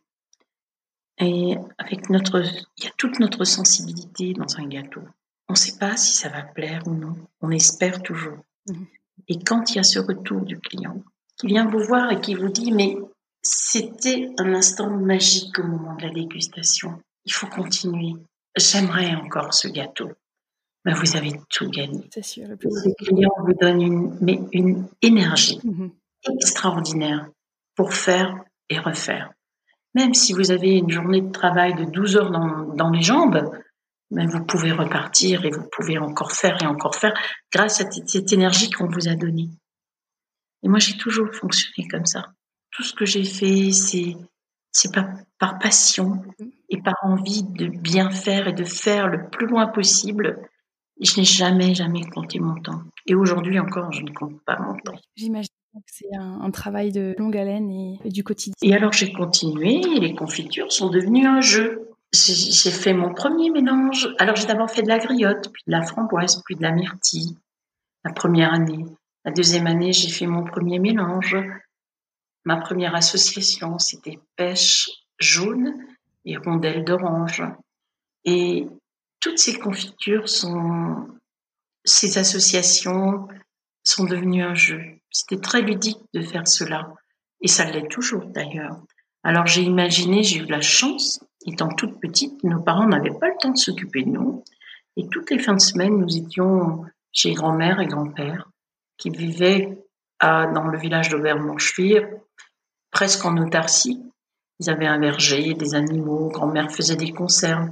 Et avec notre, il y a toute notre sensibilité dans un gâteau. On ne sait pas si ça va plaire ou non. On espère toujours. Mhm. Et quand il y a ce retour du client qui vient vous voir et qui vous dit mais c'était un instant magique au moment de la dégustation. Il faut continuer. J'aimerais encore ce gâteau. Ben, vous avez tout gagné. C'est sûr. Le plus... client vous donne une, mais une énergie mhm. extraordinaire pour faire et refaire. Même si vous avez une journée de travail de 12 heures dans, les jambes, ben vous pouvez repartir et vous pouvez encore faire et encore faire grâce à cette énergie qu'on vous a donnée. Et moi, j'ai toujours fonctionné comme ça. Tout ce que j'ai fait, c'est c'est pas par passion et par envie de bien faire et de faire le plus loin possible. Je n'ai jamais, jamais compté mon temps. Et aujourd'hui encore, je ne compte pas mon temps. J'imagine c'est un, travail de longue haleine et, du quotidien. Et alors j'ai continué les confitures sont devenues un jeu. J'ai fait mon premier mélange. Alors j'ai d'abord fait de la griotte, puis de la framboise, puis de la myrtille. La première année. La deuxième année, j'ai fait mon premier mélange. Ma première association, c'était pêche jaune et rondelles d'orange. Et toutes ces confitures sont, ces associations sont devenues un jeu. C'était très ludique de faire cela. Et ça l'est toujours d'ailleurs. Alors j'ai imaginé, j'ai eu la chance, étant toute petite, nos parents n'avaient pas le temps de s'occuper de nous. Et toutes les fins de semaine, nous étions chez grand-mère et grand-père, qui vivaient à, dans le village d'Auvergne-Montchevire, presque en autarcie. Ils avaient un verger, des animaux, grand-mère faisait des conserves.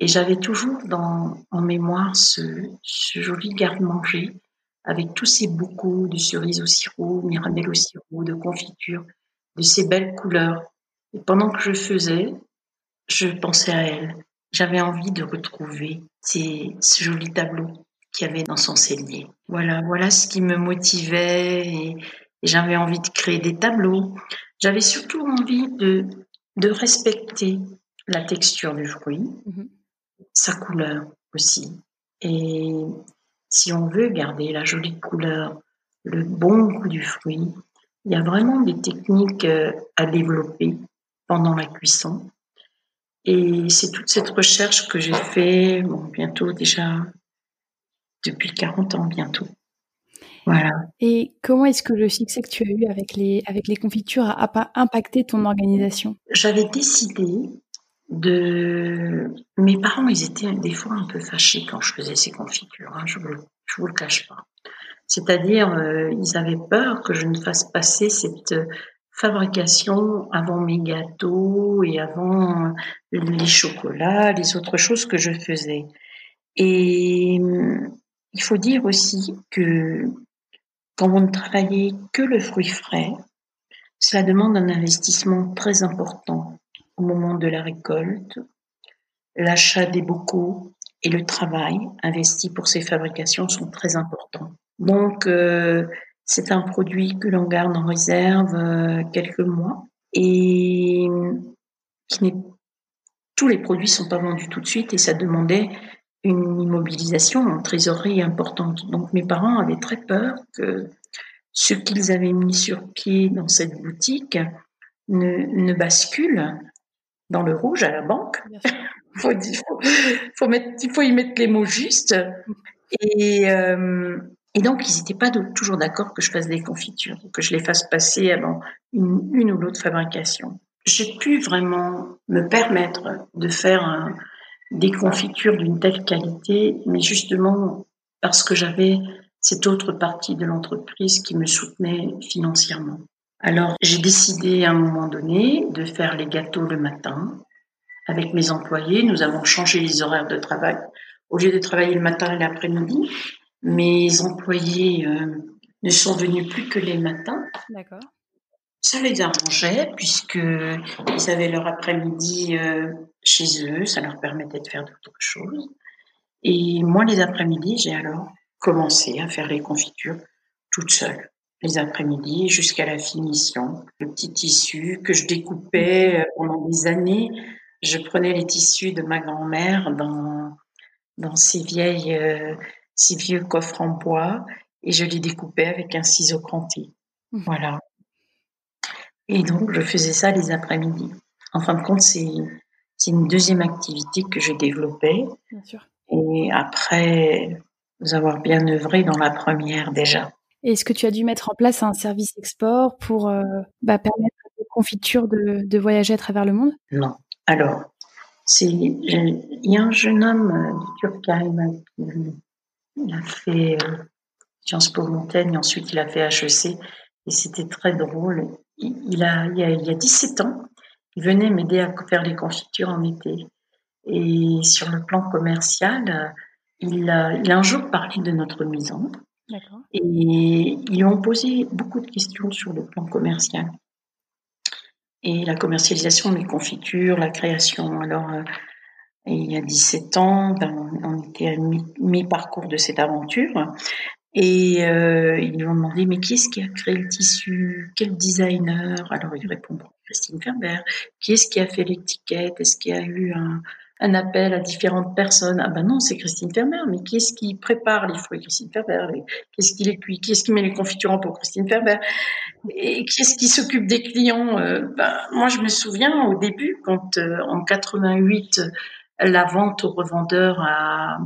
Et j'avais toujours en mémoire ce joli garde-manger avec tous ces boucaux de cerises au sirop, mirabelle au sirop, de confiture, de ces belles couleurs. Et pendant que je faisais, je pensais à elle. J'avais envie de retrouver ces, ce joli tableau qu'il y avait dans son cellier. Voilà, voilà ce qui me motivait et, j'avais envie de créer des tableaux. J'avais surtout envie de, de respecter la texture du fruit, mm-hmm. sa couleur aussi. Et si on veut garder la jolie couleur, le bon goût du fruit, il y a vraiment des techniques euh, à développer pendant la cuisson. Et c'est toute cette recherche que j'ai fait, bon, bientôt déjà, depuis 40 ans bientôt. Voilà. Et comment est-ce que le succès que tu as eu avec les, avec les confitures a impacté ton organisation? J'avais décidé de mes parents, ils étaient des fois un peu fâchés quand je faisais ces confitures. Hein, je vous, je vous le cache pas. C'est-à-dire, euh, ils avaient peur que je ne fasse passer cette fabrication avant mes gâteaux et avant les chocolats, les autres choses que je faisais. Et il faut dire aussi que quand vous ne travaillez que le fruit frais, cela demande un investissement très important au moment de la récolte, l'achat des bocaux et le travail investi pour ces fabrications sont très importants. Donc, euh, c'est un produit que l'on garde en réserve euh, quelques mois et tous les produits sont pas vendus tout de suite et ça demandait une immobilisation en trésorerie importante. Donc mes parents avaient très peur que ce qu'ils avaient mis sur pied dans cette boutique ne bascule dans le rouge à la banque. faut, faut, mettre, il faut y mettre les mots justes. Et, euh, et donc, ils n'étaient pas toujours d'accord que je fasse des confitures, que je les fasse passer avant une, une ou l'autre fabrication. J'ai pu vraiment me permettre de faire un, des confitures d'une telle qualité, mais justement parce que j'avais cette autre partie de l'entreprise qui me soutenait financièrement. Alors j'ai décidé à un moment donné de faire les gâteaux le matin avec mes employés. Nous avons changé les horaires de travail. Au lieu de travailler le matin et l'après-midi, mes employés euh, ne sont venus plus que les matins. D'accord. Ça les arrangeait puisqu'ils avaient leur après-midi euh, chez eux, ça leur permettait de faire d'autres choses. Et moi, les après-midi, j'ai alors commencé à faire les confitures toute seule. Les après-midi jusqu'à la finition. Le petit tissu que je découpais euh, pendant des années. Je prenais les tissus de ma grand-mère dans, dans ces vieilles, euh, ces vieux coffres en bois et je les découpais avec un ciseau cranté. Mmh. Voilà. Et donc, je faisais ça les après-midi. En fin de compte, c'est, une deuxième activité que je développais. Bien sûr. Et après avoir bien œuvré dans la première déjà. Est-ce que tu as dû mettre en place un service export pour euh, bah, permettre tes confitures de, voyager à travers le monde? Non. Alors, il y a un jeune homme euh, du Turkheim qui a fait euh, Sciences Po Montaigne, ensuite il a fait HEC, et c'était très drôle il, a, il, y a, il y a 17 ans, il venait m'aider à faire les confitures en été. Et sur le plan commercial, il a, il a un jour parlé de notre maison. Et ils ont posé beaucoup de questions sur le plan commercial. Et la commercialisation des confitures, la création. Alors, euh, il y a 17 ans, ben, on était à mi-parcours de cette aventure. Et euh, ils lui ont demandé, mais qui est-ce qui a créé le tissu? Quel designer? Alors il répond, Christine Ferber. Qui est-ce qui a fait l'étiquette Est-ce qu'il y a eu un, un, appel à différentes personnes. Ah ben non, c'est Christine Ferber. Mais qui est-ce qui prépare les fruits Christine Ferber? Qu'est-ce qui les cuit? Qui est-ce qui met les confitures pour Christine Ferber? Et qui est-ce qui s'occupe des clients? Euh, ben, Moi, je me souviens au début, quand euh, en 88, la vente aux revendeurs a,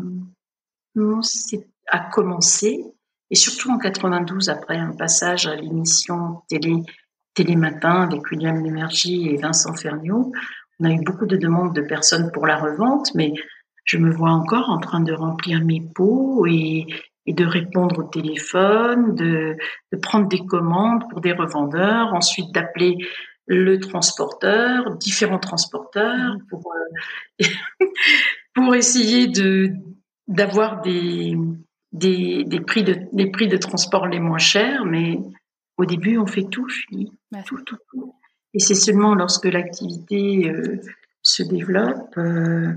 a commencé, et surtout en 92, après un passage à l'émission télé Télématin avec William Lémergie et Vincent Ferniaud, on a eu beaucoup de demandes de personnes pour la revente, mais je me vois encore en train de remplir mes pots et, et de répondre au téléphone, de, de, prendre des commandes pour des revendeurs, ensuite d'appeler le transporteur, différents transporteurs pour, euh, pour essayer de d'avoir des, des, des, prix de, des prix de transport les moins chers, mais au début, on fait tout, tout, tout, tout. Et c'est seulement lorsque l'activité euh, se développe euh,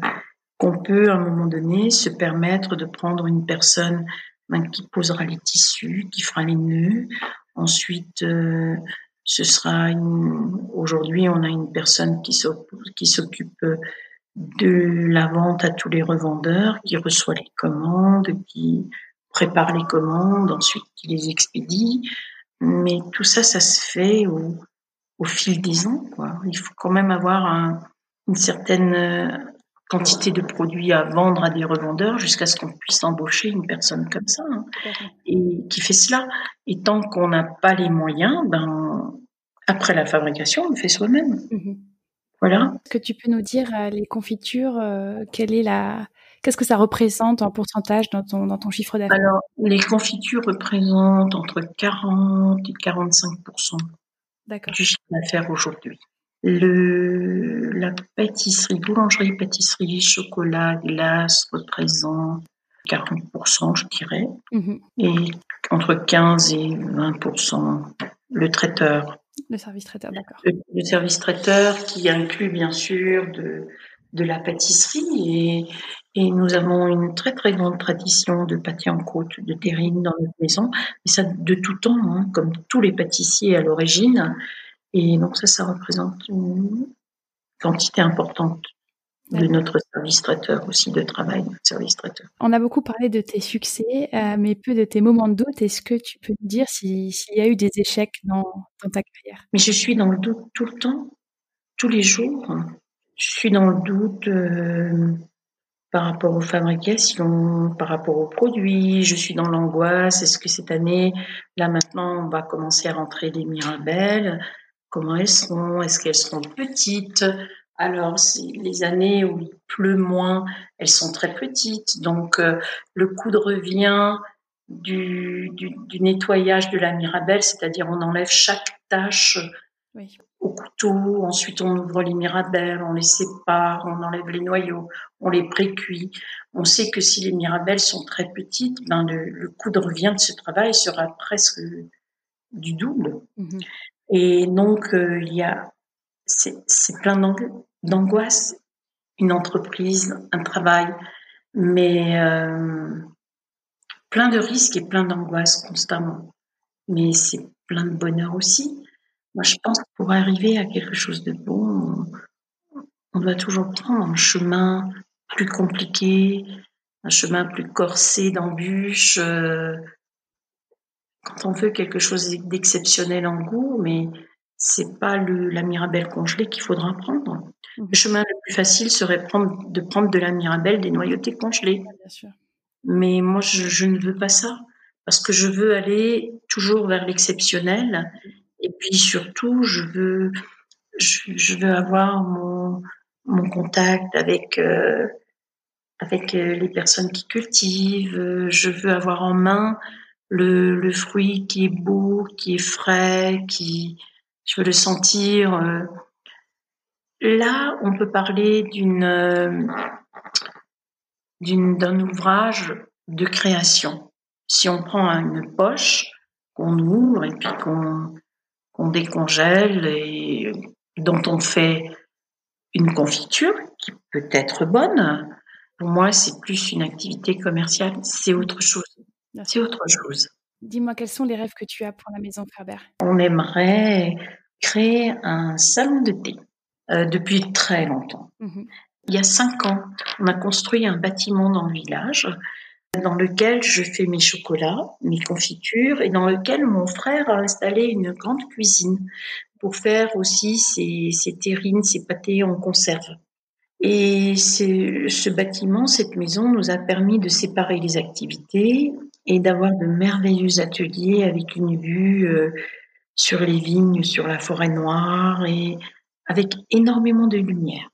qu'on peut, à un moment donné, se permettre de prendre une personne ben, qui posera les tissus, qui fera les nœuds. Ensuite, euh, ce sera aujourd'hui, on a une personne qui s'occupe de la vente à tous les revendeurs, qui reçoit les commandes, qui prépare les commandes, ensuite qui les expédie. Mais tout ça, ça se fait au, au fil des ans. Quoi. Il faut quand même avoir un, une certaine euh, quantité de produits à vendre à des revendeurs jusqu'à ce qu'on puisse embaucher une personne comme ça hein, et qui fait cela. Et tant qu'on n'a pas les moyens, ben après la fabrication, on le fait soi-même. Mm-hmm. Voilà. Est-ce que tu peux nous dire euh, les confitures, euh, quelle est la Qu'est-ce que ça représente en pourcentage dans ton, dans ton chiffre d'affaires? Alors, les confitures représentent entre 40 et 45 du chiffre d'affaires aujourd'hui. Le, la pâtisserie, boulangerie, pâtisserie, chocolat, glace représente 40%, je dirais. Mmh et entre 15 et 20%, le traiteur. Le service traiteur, d'accord. Le, service traiteur qui inclut bien sûr de, de la pâtisserie et, et nous avons une très très grande tradition de pâté en côte, de terrine dans notre maison, et ça de tout temps, hein, comme tous les pâtissiers à l'origine. Et donc ça, ça représente une quantité importante de notre service traiteur aussi de travail, service traiteur. On a beaucoup parlé de tes succès, euh, mais peu de tes moments de doute. Est-ce que tu peux nous dire s'il y a eu des échecs dans, dans, ta carrière? Mais je suis dans le doute tout le temps, tous les jours. Je suis dans le doute euh, par rapport aux fabrications, par rapport aux produits. Je suis dans l'angoisse. Est-ce que cette année, là maintenant, on va commencer à rentrer les Mirabelles? Comment elles seront? Est-ce qu'elles seront petites? Alors, les années où il pleut moins, elles sont très petites. Donc, euh, le coût de revient du, nettoyage de la Mirabelle, c'est-à-dire on enlève chaque tâche oui au couteau, ensuite on ouvre les mirabelles, on les sépare, on enlève les noyaux, on les précuit. On sait que si les mirabelles sont très petites, ben le, coût de revient de ce travail sera presque du double. Mhm. Et donc euh, il y a c'est plein d'angoisse, une entreprise, un travail, mais euh, plein de risques et plein d'angoisse constamment. Mais c'est plein de bonheur aussi moi, je pense que pour arriver à quelque chose de bon, on doit toujours prendre un chemin plus compliqué, un chemin plus corsé d'embûches. Euh, quand on veut quelque chose d'exceptionnel en goût, mais c'est pas le, la mirabelle congelée qu'il faudra prendre. Mmh. Le chemin le plus facile serait prendre, de prendre de la mirabelle des noyautés congelées. Mais moi, je, je, ne veux pas ça parce que je veux aller toujours vers l'exceptionnel et puis surtout, je veux, je, veux avoir mon, mon contact avec euh, avec euh, les personnes qui cultivent. Je veux avoir en main le, le fruit qui est beau, qui est frais, qui je veux le sentir. Euh. Là, on peut parler d'une d'une d'un ouvrage de création. Si on prend une poche qu'on ouvre et puis qu'on on décongèle et dont on fait une confiture qui peut être bonne. Pour moi, c'est plus une activité commerciale, c'est autre chose. C'est autre chose. Dis-moi, quels sont les rêves que tu as pour la maison Ferber On aimerait créer un salon de thé euh, depuis très longtemps. Mhm. Il y a cinq ans, on a construit un bâtiment dans le village dans lequel je fais mes chocolats, mes confitures, et dans lequel mon frère a installé une grande cuisine pour faire aussi ses, terrines, ses pâtés en conserve. Et ce bâtiment, cette maison, nous a permis de séparer les activités et d'avoir de merveilleux ateliers avec une vue euh, sur les vignes, sur la forêt noire et avec énormément de lumière.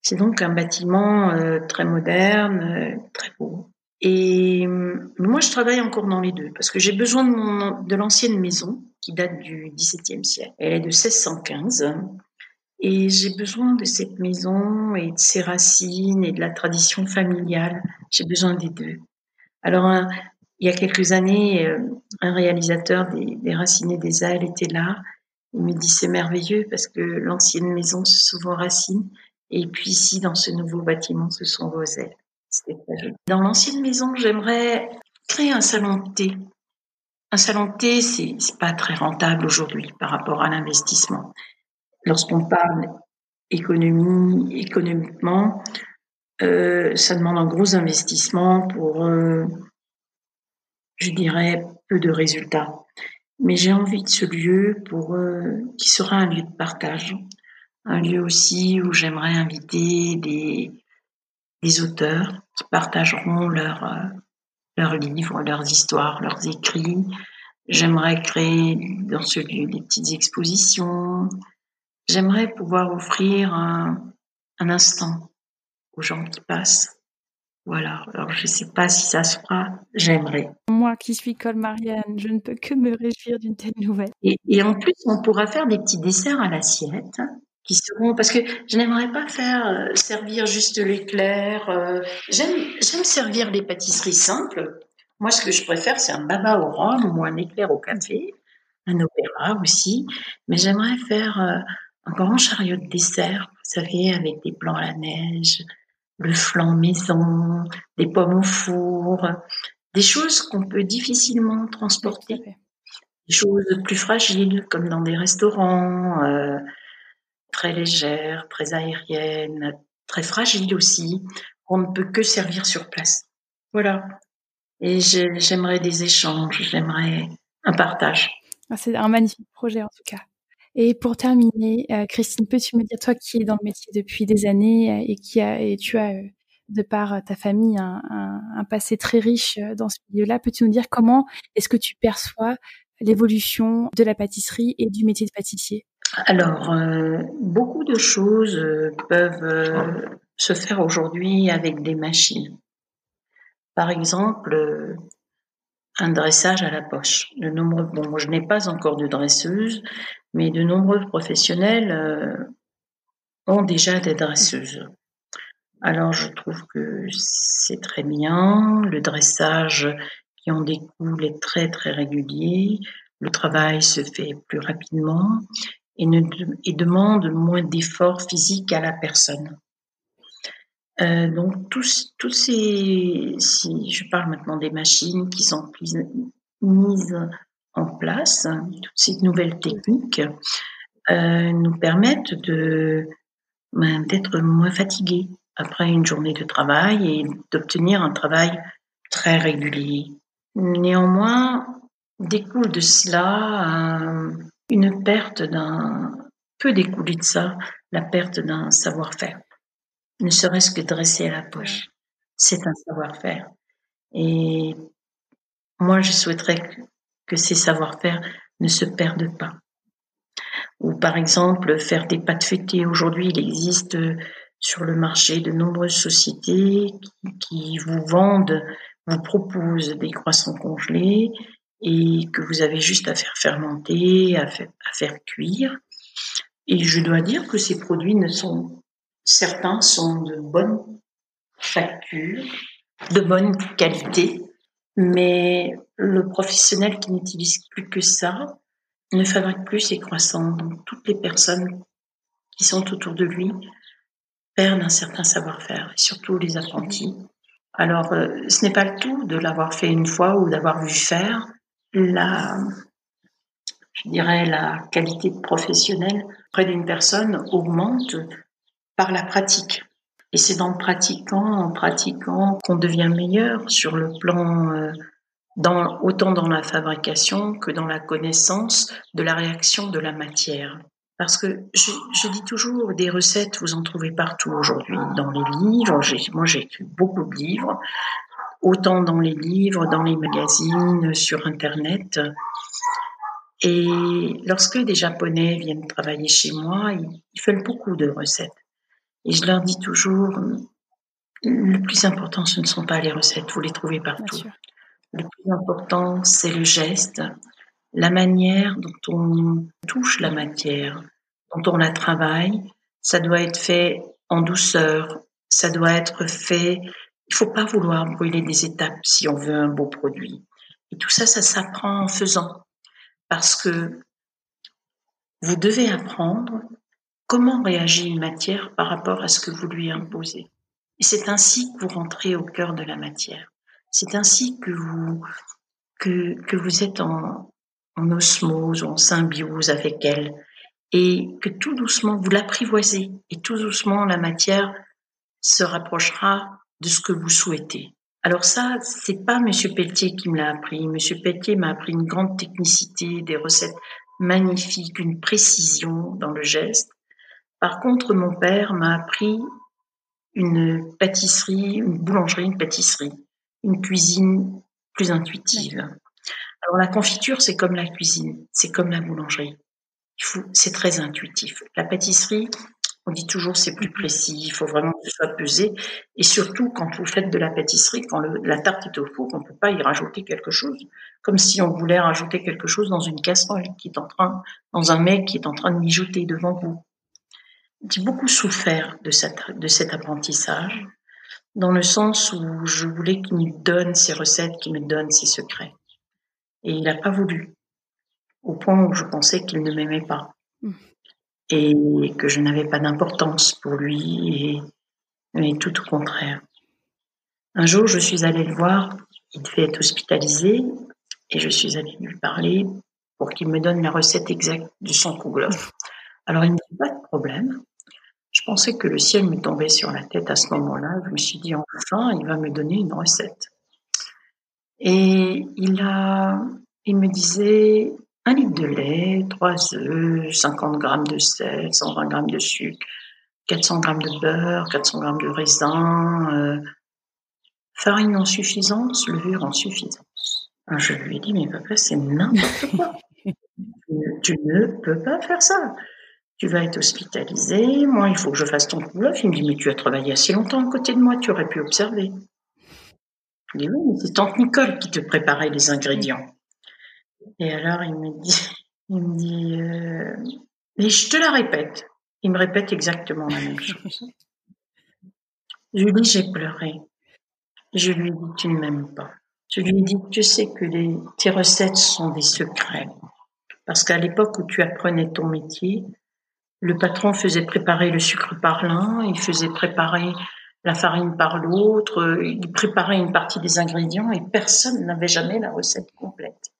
C'est donc un bâtiment euh, très moderne, euh, très beau. Et hum, moi, je travaille encore dans les deux parce que j'ai besoin de, mon, de l'ancienne maison qui date du XVIIe siècle. Elle est de 1615 et j'ai besoin de cette maison et de ses racines et de la tradition familiale. J'ai besoin des deux. Alors, il y a quelques années, euh, un réalisateur des, des Racines et des Ailes était là. Il me dit c'est merveilleux parce que l'ancienne maison, ce sont vos racines et puis ici, dans ce nouveau bâtiment, ce sont vos ailes. Dans l'ancienne maison, j'aimerais créer un salon de thé. Un salon de thé, c'est, pas très rentable aujourd'hui par rapport à l'investissement. Lorsqu'on parle économie, économiquement, euh, ça demande un gros investissement pour, euh, je dirais, peu de résultats. Mais j'ai envie de ce lieu pour euh, qui sera un lieu de partage, un lieu aussi où j'aimerais inviter des des auteurs qui partageront leurs euh, leurs livres, leurs histoires, leurs écrits. J'aimerais créer dans ce lieu des petites expositions. J'aimerais pouvoir offrir un, un instant aux gens qui passent Voilà. Alors, je ne sais pas si ça se fera. J'aimerais. Moi qui suis Marianne, je ne peux que me réjouir d'une telle nouvelle. Et, en plus, on pourra faire des petits desserts à l'assiette qui seront parce que je n'aimerais pas faire euh, servir juste l'éclair. Euh, j'aime j'aime servir des pâtisseries simples. Moi, ce que je préfère, c'est un baba au rhum ou un éclair au café, un opéra aussi. Mais j'aimerais faire euh, un grand chariot de dessert, vous savez, avec des blancs à la neige, le flan maison, des pommes au four, des choses qu'on peut difficilement transporter, des choses plus fragiles comme dans des restaurants, euh, très légères, très aériennes, très fragiles aussi, qu'on ne peut que servir sur place. Voilà. Et j'aimerais des échanges, j'aimerais un partage. Ah, c'est un magnifique projet en tout cas. Et pour terminer, euh, Christine, peux-tu me dire, toi qui es dans le métier depuis des années euh, et qui a, et tu as, euh, de par ta famille, un, un, passé très riche dans ce milieu-là, peux-tu nous dire comment est-ce que tu perçois l'évolution de la pâtisserie et du métier de pâtissier? Alors, beaucoup de choses peuvent se faire aujourd'hui avec des machines. Par exemple, un dressage à la poche. Le nombre, bon, je n'ai pas encore de dresseuse, mais de nombreux professionnels euh, ont déjà des dresseuses. Alors je trouve que c'est très bien. Le dressage qui en découle est très très régulier. Le travail se fait plus rapidement et, demande moins d'efforts physiques à la personne. Euh, donc tous, tous ces, si je parle maintenant des machines qui sont mises en place, toutes ces nouvelles techniques euh, nous permettent de ben, d'être moins fatigués après une journée de travail et d'obtenir un travail très régulier. Néanmoins, découle de cela euh, une perte d'un peut découler de ça la perte d'un savoir-faire ne serait-ce que dresser à la poche. C'est un savoir-faire. Et moi, je souhaiterais que, ces savoir-faire ne se perdent pas. Ou par exemple, faire des pâtes fêtées. Aujourd'hui, il existe sur le marché de nombreuses sociétés qui, vous vendent, vous proposent des croissants congelés et que vous avez juste à faire fermenter, à faire, à faire cuire. Et je dois dire que ces produits ne sont Certains sont de bonne facture, de bonne qualité, mais le professionnel qui n'utilise plus que ça ne fabrique plus ses croissants. Donc toutes les personnes qui sont autour de lui perdent un certain savoir-faire, surtout les apprentis. Alors, euh, ce n'est pas le tout de l'avoir fait une fois ou d'avoir vu faire. La, je dirais, la qualité professionnelle près d'une personne augmente par la pratique. Et c'est le pratiquant, en pratiquant, qu'on devient meilleur sur le plan, euh, dans, autant dans la fabrication que dans la connaissance de la réaction de la matière. Parce que je, je dis toujours, des recettes, vous en trouvez partout aujourd'hui, dans les livres. Moi, j'ai écrit beaucoup de livres, autant dans les livres, dans les magazines, sur Internet. Et lorsque des Japonais viennent travailler chez moi, ils, font beaucoup de recettes. Et je leur dis toujours, le plus important, ce ne sont pas les recettes, vous les trouvez partout. Le plus important, c'est le geste, la manière dont on touche la matière, dont on la travaille. Ça doit être fait en douceur, ça doit être fait. Il faut pas vouloir brûler des étapes si on veut un beau produit. Et tout ça, ça s'apprend en faisant, parce que vous devez apprendre Comment réagit une matière par rapport à ce que vous lui imposez Et c'est ainsi que vous rentrez au cœur de la matière. C'est ainsi que vous, que, que vous êtes en, en osmose, en symbiose avec elle, et que tout doucement vous l'apprivoisez, et tout doucement la matière se rapprochera de ce que vous souhaitez. Alors ça, c'est pas Monsieur Pelletier qui me l'a appris. Monsieur Pelletier m'a appris une grande technicité, des recettes magnifiques, une précision dans le geste. Par contre, mon père m'a appris une pâtisserie, une boulangerie, une pâtisserie, une cuisine plus intuitive. Alors la confiture, c'est comme la cuisine, c'est comme la boulangerie. C'est très intuitif. La pâtisserie, On dit toujours c'est plus précis, il faut vraiment que ce soit pesé. Et surtout, quand vous faites de la pâtisserie, quand la tarte est au four, on ne peut pas y rajouter quelque chose. Comme si on voulait rajouter quelque chose dans une casserole qui est en train, dans un mec qui est en train de mijoter devant vous. J'ai beaucoup souffert de, cet apprentissage, dans le sens où je voulais qu'il me donne ses recettes, qu'il me donne ses secrets. Et il n'a pas voulu, au point où je pensais qu'il ne m'aimait pas. Mmh et que je n'avais pas d'importance pour lui, et, tout au contraire. Un jour, je suis allée le voir, il devait être hospitalisé, et je suis allée lui parler pour qu'il me donne la recette exacte de son kouglof. Alors, il n'y a pas de problème. Je pensais que le ciel me tombait sur la tête à ce moment-là. Je me suis dit, enfin, il va me donner une recette. Et il a, il me disait, un litre de lait, trois œufs, 50 grammes de sel, 120 grammes de sucre, 400 grammes de beurre, 400 grammes de raisin, euh, farine en suffisance, levure en suffisance. je lui ai dit, mais papa, c'est n'importe quoi. tu, ne peux pas faire ça. Tu vas être hospitalisé. Moi, il faut que je fasse ton couloir. Il me dit, mais tu as travaillé assez longtemps à côté de moi, tu aurais pu observer. Je dis, oui, mais c'est tante Nicole qui te préparait les ingrédients. Et alors, il me dit, il me dit, euh, je te la répète. Il me répète exactement la même chose. Je lui dis, j'ai pleuré. Je lui dis, tu ne m'aimes pas. Je lui dis, tu sais que tes recettes sont des secrets. Parce qu'à l'époque où tu apprenais ton métier, le patron faisait préparer le sucre par l'un, il faisait préparer la farine par l'autre, il préparait une partie des ingrédients et personne n'avait jamais la recette complète.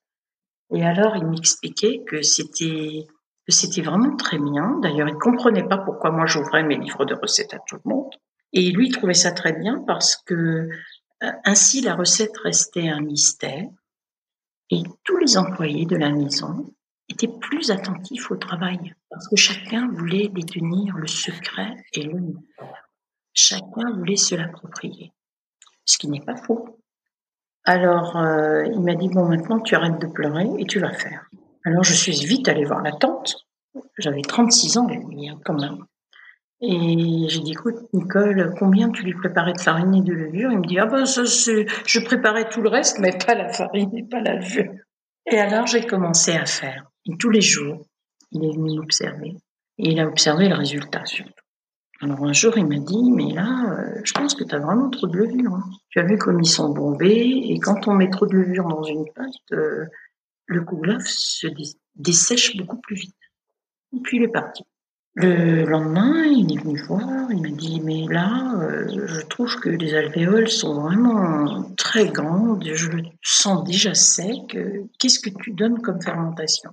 Et alors, il m'expliquait que c'était que c'était vraiment très bien. D'ailleurs, il comprenait pas pourquoi moi j'ouvrais mes livres de recettes à tout le monde. Et lui, il trouvait ça très bien parce que euh, ainsi la recette restait un mystère. Et tous les employés de la maison étaient plus attentifs au travail parce que chacun voulait détenir le secret et le mystère. Chacun voulait se l'approprier. Ce qui n'est pas faux. Alors, euh, il m'a dit, bon, maintenant, tu arrêtes de pleurer et tu vas faire. Alors, je suis vite allée voir la tante. J'avais 36 ans, quand même. Et j'ai dit, écoute, Nicole, combien tu lui préparais de farine et de levure? Il me dit, ah ben, ça, je préparais tout le reste, mais pas la farine et pas la levure. Et alors, j'ai commencé à faire. Et tous les jours, il est venu m'observer. Et il a observé le résultat, surtout. Alors un jour, il m'a dit, mais là, euh, je pense que tu as vraiment trop de levure. Hein. Tu as vu comme ils sont bombés, et quand on met trop de levure dans une pâte, euh, le kouglof se dessèche beaucoup plus vite. Et puis il est parti. Le lendemain, il est venu voir, il m'a dit, mais là, euh, je trouve que les alvéoles sont vraiment très grandes, je le sens déjà sec. Qu'est-ce que tu donnes comme fermentation?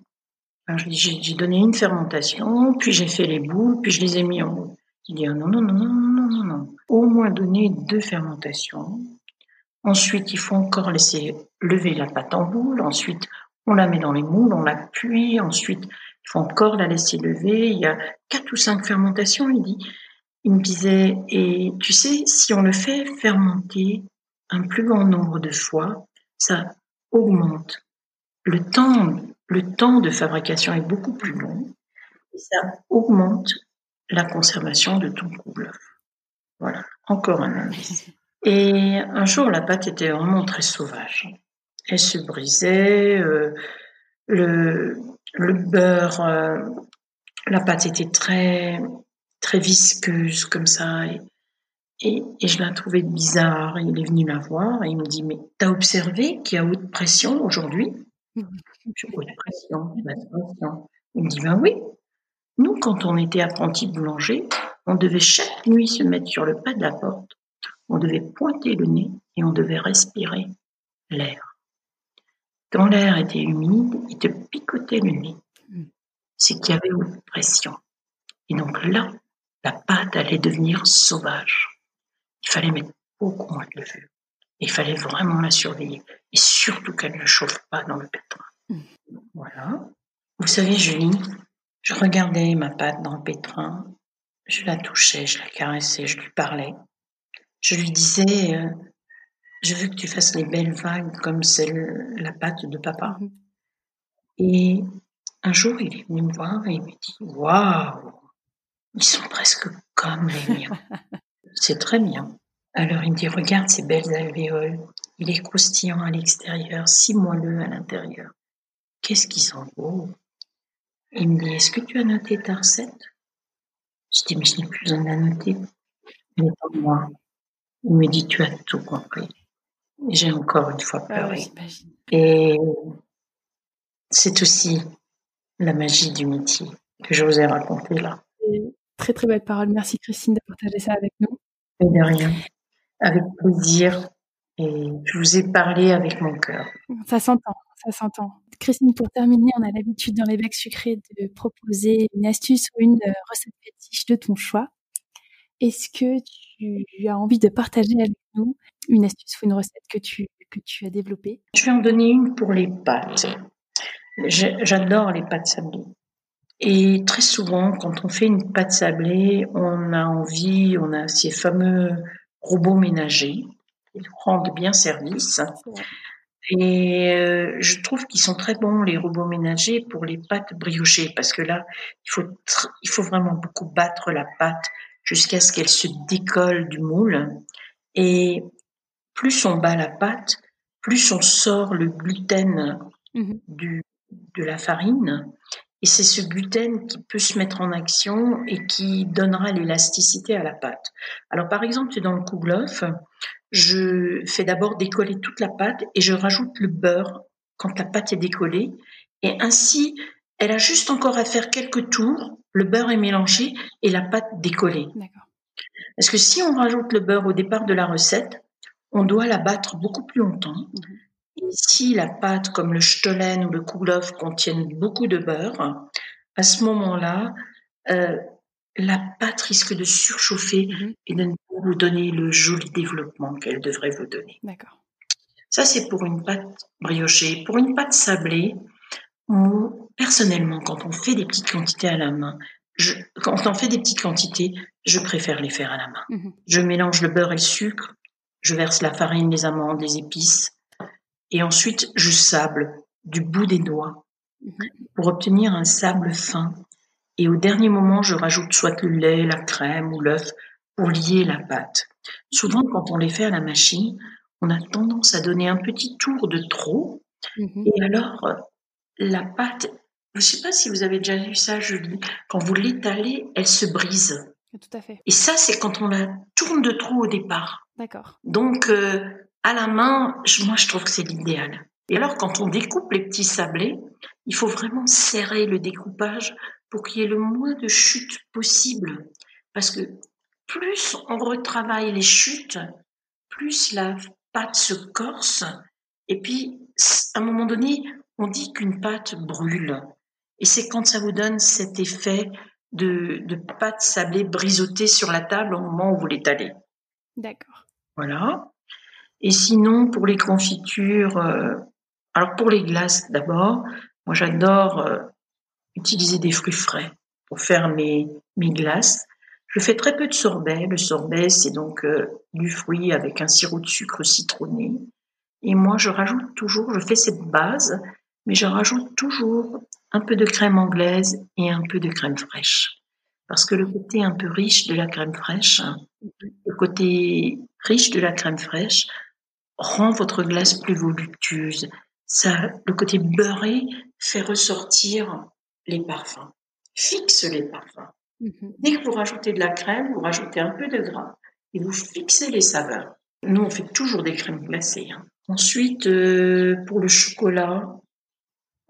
J'ai donné une fermentation, puis j'ai fait les boules, puis je les ai mis en Il dit non, non, non, non, non, non, non. Au moins donner deux fermentations. Ensuite, il faut encore laisser lever la pâte en boule. Ensuite, on la met dans les moules, on l'appuie. Ensuite, il faut encore la laisser lever. Il y a quatre ou cinq fermentations, il dit. Il me disait, et tu sais, si on le fait fermenter un plus grand nombre de fois, ça augmente. Le temps, le temps de fabrication est beaucoup plus long et ça augmente la conservation de ton couple. Voilà, encore un indice. Et un jour, la pâte était vraiment très sauvage. Elle se brisait, euh, le, le beurre, euh, la pâte était très, très visqueuse comme ça. Et, et, et, je la trouvais bizarre. Il est venu la voir et il me dit, mais t'as observé qu'il y a haute pression aujourd'hui? Haute pression, pression. Il me dit, ben oui, nous, quand on était apprenti boulanger, on devait chaque nuit se mettre sur le pas de la porte, on devait pointer le nez et on devait respirer l'air. Quand l'air était humide, il te picotait le nez. C'est qu'il y avait une pression. Et donc là, la pâte allait devenir sauvage. Il fallait mettre beaucoup moins de levure. Il fallait vraiment la surveiller. Et surtout qu'elle ne chauffe pas dans le pétrin. Mmh. Voilà. Vous savez, Julie, je regardais ma pâte dans le pétrin, je la touchais, je la caressais, je lui parlais. Je lui disais, euh, je veux que tu fasses les belles vagues comme celle, la pâte de papa. Mhm. Et un jour, il est venu me voir et il me dit, waouh, Ils sont presque comme les miens. C'est très bien. Alors il me dit, regarde ces belles alvéoles. Il est croustillant à l'extérieur, si moelleux à l'intérieur. Qu'est-ce qu'ils sont beaux. Il me dit, est-ce que tu as noté ta recette? Je dis, mais je n'ai plus besoin de la noter. Mais pour moi. Il me dit, tu as tout compris. J'ai encore une fois ah pleuré. Et c'est aussi la magie du métier que je vous ai raconté là. Très très belle parole. Merci Christine de partager ça avec nous. Et de rien. Avec plaisir. Et je vous ai parlé avec mon cœur. Ça s'entend, ça s'entend. Christine, pour terminer, on a l'habitude dans les becs sucrés de proposer une astuce ou une euh, recette fétiche de ton choix. Est-ce que tu as envie de partager avec nous une astuce ou une recette que tu, que tu as développée? Je vais en donner une pour les pâtes. J'adore les pâtes sablées. Et très souvent, quand on fait une pâte sablée, on a envie, on a ces fameux robots ménagers qui rendent bien service. Et euh, je trouve qu'ils sont très bons, les robots ménagers, pour les pâtes briochées, parce que là, il faut, il faut vraiment beaucoup battre la pâte jusqu'à ce qu'elle se décolle du moule. Et plus on bat la pâte, plus on sort le gluten mmh du, de la farine. Et c'est ce gluten qui peut se mettre en action et qui donnera l'élasticité à la pâte. Alors par exemple, dans le kouglof, je fais d'abord décoller toute la pâte et je rajoute le beurre quand la pâte est décollée. Et ainsi, elle a juste encore à faire quelques tours, le beurre est mélangé et la pâte décollée. Parce que si on rajoute le beurre au départ de la recette, on doit la battre beaucoup plus longtemps. Mhm. Et si la pâte, comme le stollen ou le kouglof, contiennent beaucoup de beurre, à ce moment-là, euh, la pâte risque de surchauffer mhm. et de ne pas vous donner le joli développement qu'elle devrait vous donner. D'accord. Ça, c'est pour une pâte briochée. Pour une pâte sablée, personnellement, quand on fait des petites quantités à la main, je, quand on fait des petites quantités, je préfère les faire à la main. Mhm. Je mélange le beurre et le sucre, je verse la farine, les amandes, les épices, et ensuite je sable du bout des doigts mhm. pour obtenir un sable fin. Et au dernier moment, je rajoute soit le lait, la crème ou l'œuf pour lier la pâte. Souvent, quand on les fait à la machine, on a tendance à donner un petit tour de trop. Mhm. Et alors, la pâte, je ne sais pas si vous avez déjà vu ça, Julie, quand vous l'étalez, elle se brise. Tout à fait. Et ça, c'est quand on la tourne de trop au départ. D'accord. Donc, euh, à la main, moi, je trouve que c'est l'idéal. Et alors, quand on découpe les petits sablés, il faut vraiment serrer le découpage pour qu'il y ait le moins de chutes possible. Parce que plus on retravaille les chutes, plus la pâte se corse. Et puis, à un moment donné, on dit qu'une pâte brûle. Et c'est quand ça vous donne cet effet de, de pâte sablée brisotée sur la table au moment où vous l'étalez. D'accord. Voilà. Et sinon, pour les confitures, euh, alors pour les glaces d'abord, moi j'adore euh, utiliser des fruits frais pour faire mes, glaces. Je fais très peu de sorbet. Le sorbet, c'est donc euh, du fruit avec un sirop de sucre citronné. Et moi, je rajoute toujours, je fais cette base mais je rajoute toujours un peu de crème anglaise et un peu de crème fraîche. Parce que le côté un peu riche de la crème fraîche, le côté riche de la crème fraîche rend votre glace plus voluptueuse. Ça, le côté beurré fait ressortir les parfums, fixe les parfums. Mhm. Dès que vous rajoutez de la crème, vous rajoutez un peu de gras et vous fixez les saveurs. Nous, on fait toujours des crèmes glacées. Hein. Ensuite, euh, pour le chocolat,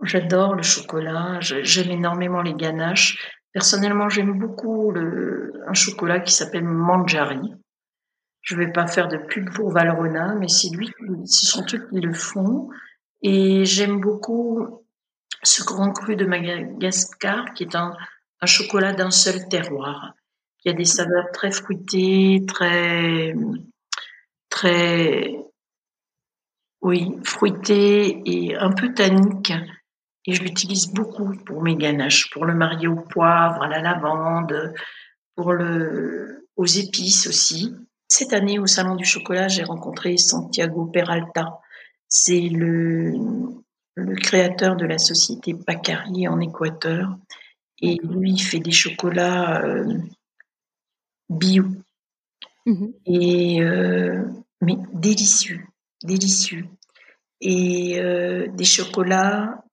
J'adore le chocolat, j'aime énormément les ganaches. Personnellement, j'aime beaucoup le, un chocolat qui s'appelle Manjari. Je vais pas faire de pub pour Valrhona, mais c'est lui, ce sont eux qui le font. Et j'aime beaucoup ce grand cru de Madagascar, qui est un, chocolat d'un seul terroir, qui a des saveurs très fruitées, très, très, oui, fruitées et un peu tanniques et je l'utilise beaucoup pour mes ganaches, pour le marier au poivre, à la lavande, pour le, aux épices aussi. Cette année, au Salon du Chocolat, j'ai rencontré Santiago Peralta. C'est le, le créateur de la société Pacari en Équateur. Et lui, il fait des chocolats euh, bio. Mmh Et euh, mais délicieux, délicieux. Et euh, des chocolats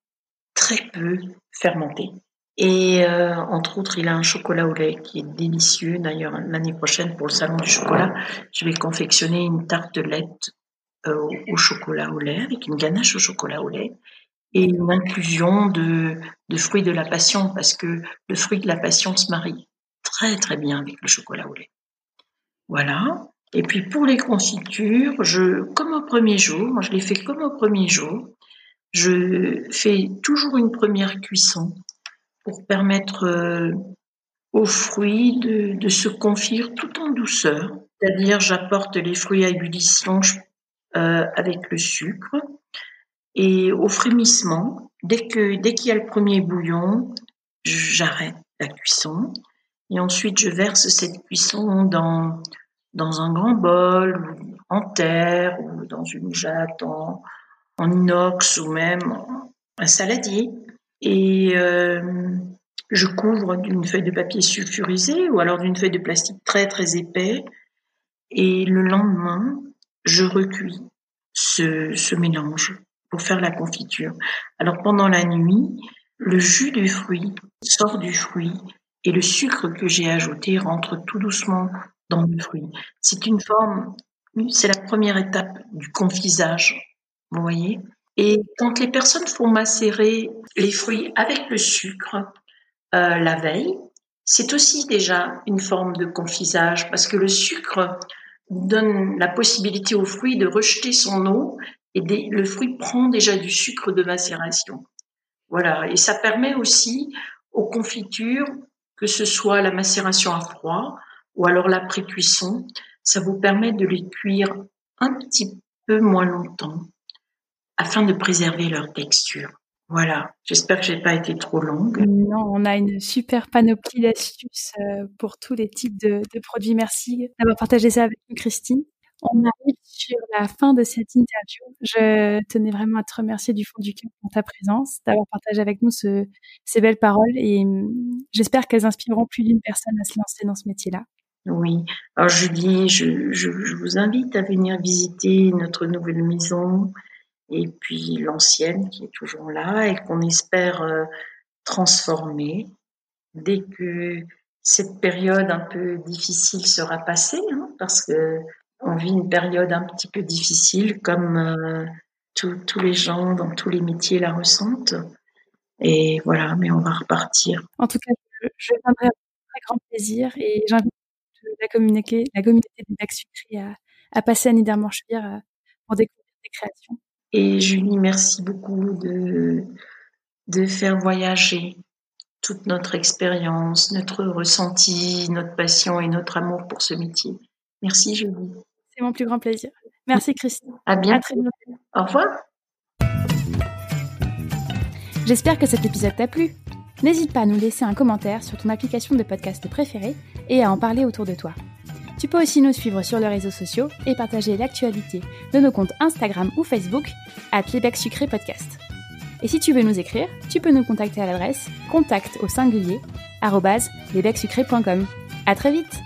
très peu fermentés. Et euh, entre autres, il a un chocolat au lait qui est délicieux. D'ailleurs, l'année prochaine, pour le salon du chocolat, je vais confectionner une tarte de lait euh, au chocolat au lait avec une ganache au chocolat au lait et une inclusion de, de fruits de la passion parce que le fruit de la passion se marie très très bien avec le chocolat au lait. Voilà. Et puis pour les confitures, je, comme au premier jour, moi je les fais comme au premier jour, je fais toujours une première cuisson pour permettre euh, aux fruits de, de, se confire tout en douceur. C'est-à-dire, j'apporte les fruits à ébullition euh, avec le sucre et au frémissement, dès que dès qu'il y a le premier bouillon, j'arrête la cuisson et ensuite je verse cette cuisson dans dans un grand bol, en terre ou dans une jatte en, en inox ou même un saladier. Et euh, je couvre d'une feuille de papier sulfurisé ou alors d'une feuille de plastique très très épais. Et le lendemain je recuis ce, ce mélange pour faire la confiture. Alors pendant la nuit, le jus du fruit sort du fruit et le sucre que j'ai ajouté rentre tout doucement dans le fruit. C'est une forme, c'est la première étape du confisage, vous voyez et quand les personnes font macérer les fruits avec le sucre euh, la veille, c'est aussi déjà une forme de confisage parce que le sucre donne la possibilité au fruit de rejeter son eau et le fruit prend déjà du sucre de macération. Voilà, et ça permet aussi aux confitures, que ce soit la macération à froid ou alors la pré-cuisson, ça vous permet de les cuire un petit peu moins longtemps afin de préserver leur texture. Voilà, j'espère que j'ai pas été trop longue. Non, on a une super panoplie d'astuces euh, pour tous les types de, produits. Merci d'avoir partagé ça avec nous, Christine. On arrive sur la fin de cette interview. Je tenais vraiment à te remercier du fond du cœur pour ta présence, d'avoir partagé avec nous ce, ces belles paroles et hum, j'espère qu'elles inspireront plus d'une personne à se lancer dans ce métier-là. Oui. Alors Julie, je, je, je, vous invite à venir visiter notre nouvelle maison et puis l'ancienne qui est toujours là et qu'on espère euh, transformer dès que cette période un peu difficile sera passée, hein, parce que on vit une période un petit peu difficile, comme euh, tous les gens dans tous les métiers la ressentent. Et voilà, mais on va repartir. En tout cas, je, viendrai avec très grand plaisir et j'invite la communauté, la communauté des bacs sucrés à, à passer à Niedermanchville euh, pour découvrir des créations. Et Julie, merci beaucoup de, de faire voyager toute notre expérience, notre ressenti, notre passion et notre amour pour ce métier. Merci Julie. C'est mon plus grand plaisir. Merci Christine. À bientôt. Au revoir. J'espère que cet épisode t'a plu. N'hésite pas à nous laisser un commentaire sur ton application de podcast préférée et à en parler autour de toi. Tu peux aussi nous suivre sur les réseaux sociaux et partager l'actualité de nos comptes Instagram ou Facebook à Sucré Podcast. Et si tu veux nous écrire, tu peux nous contacter à l'adresse contact au singulier À très vite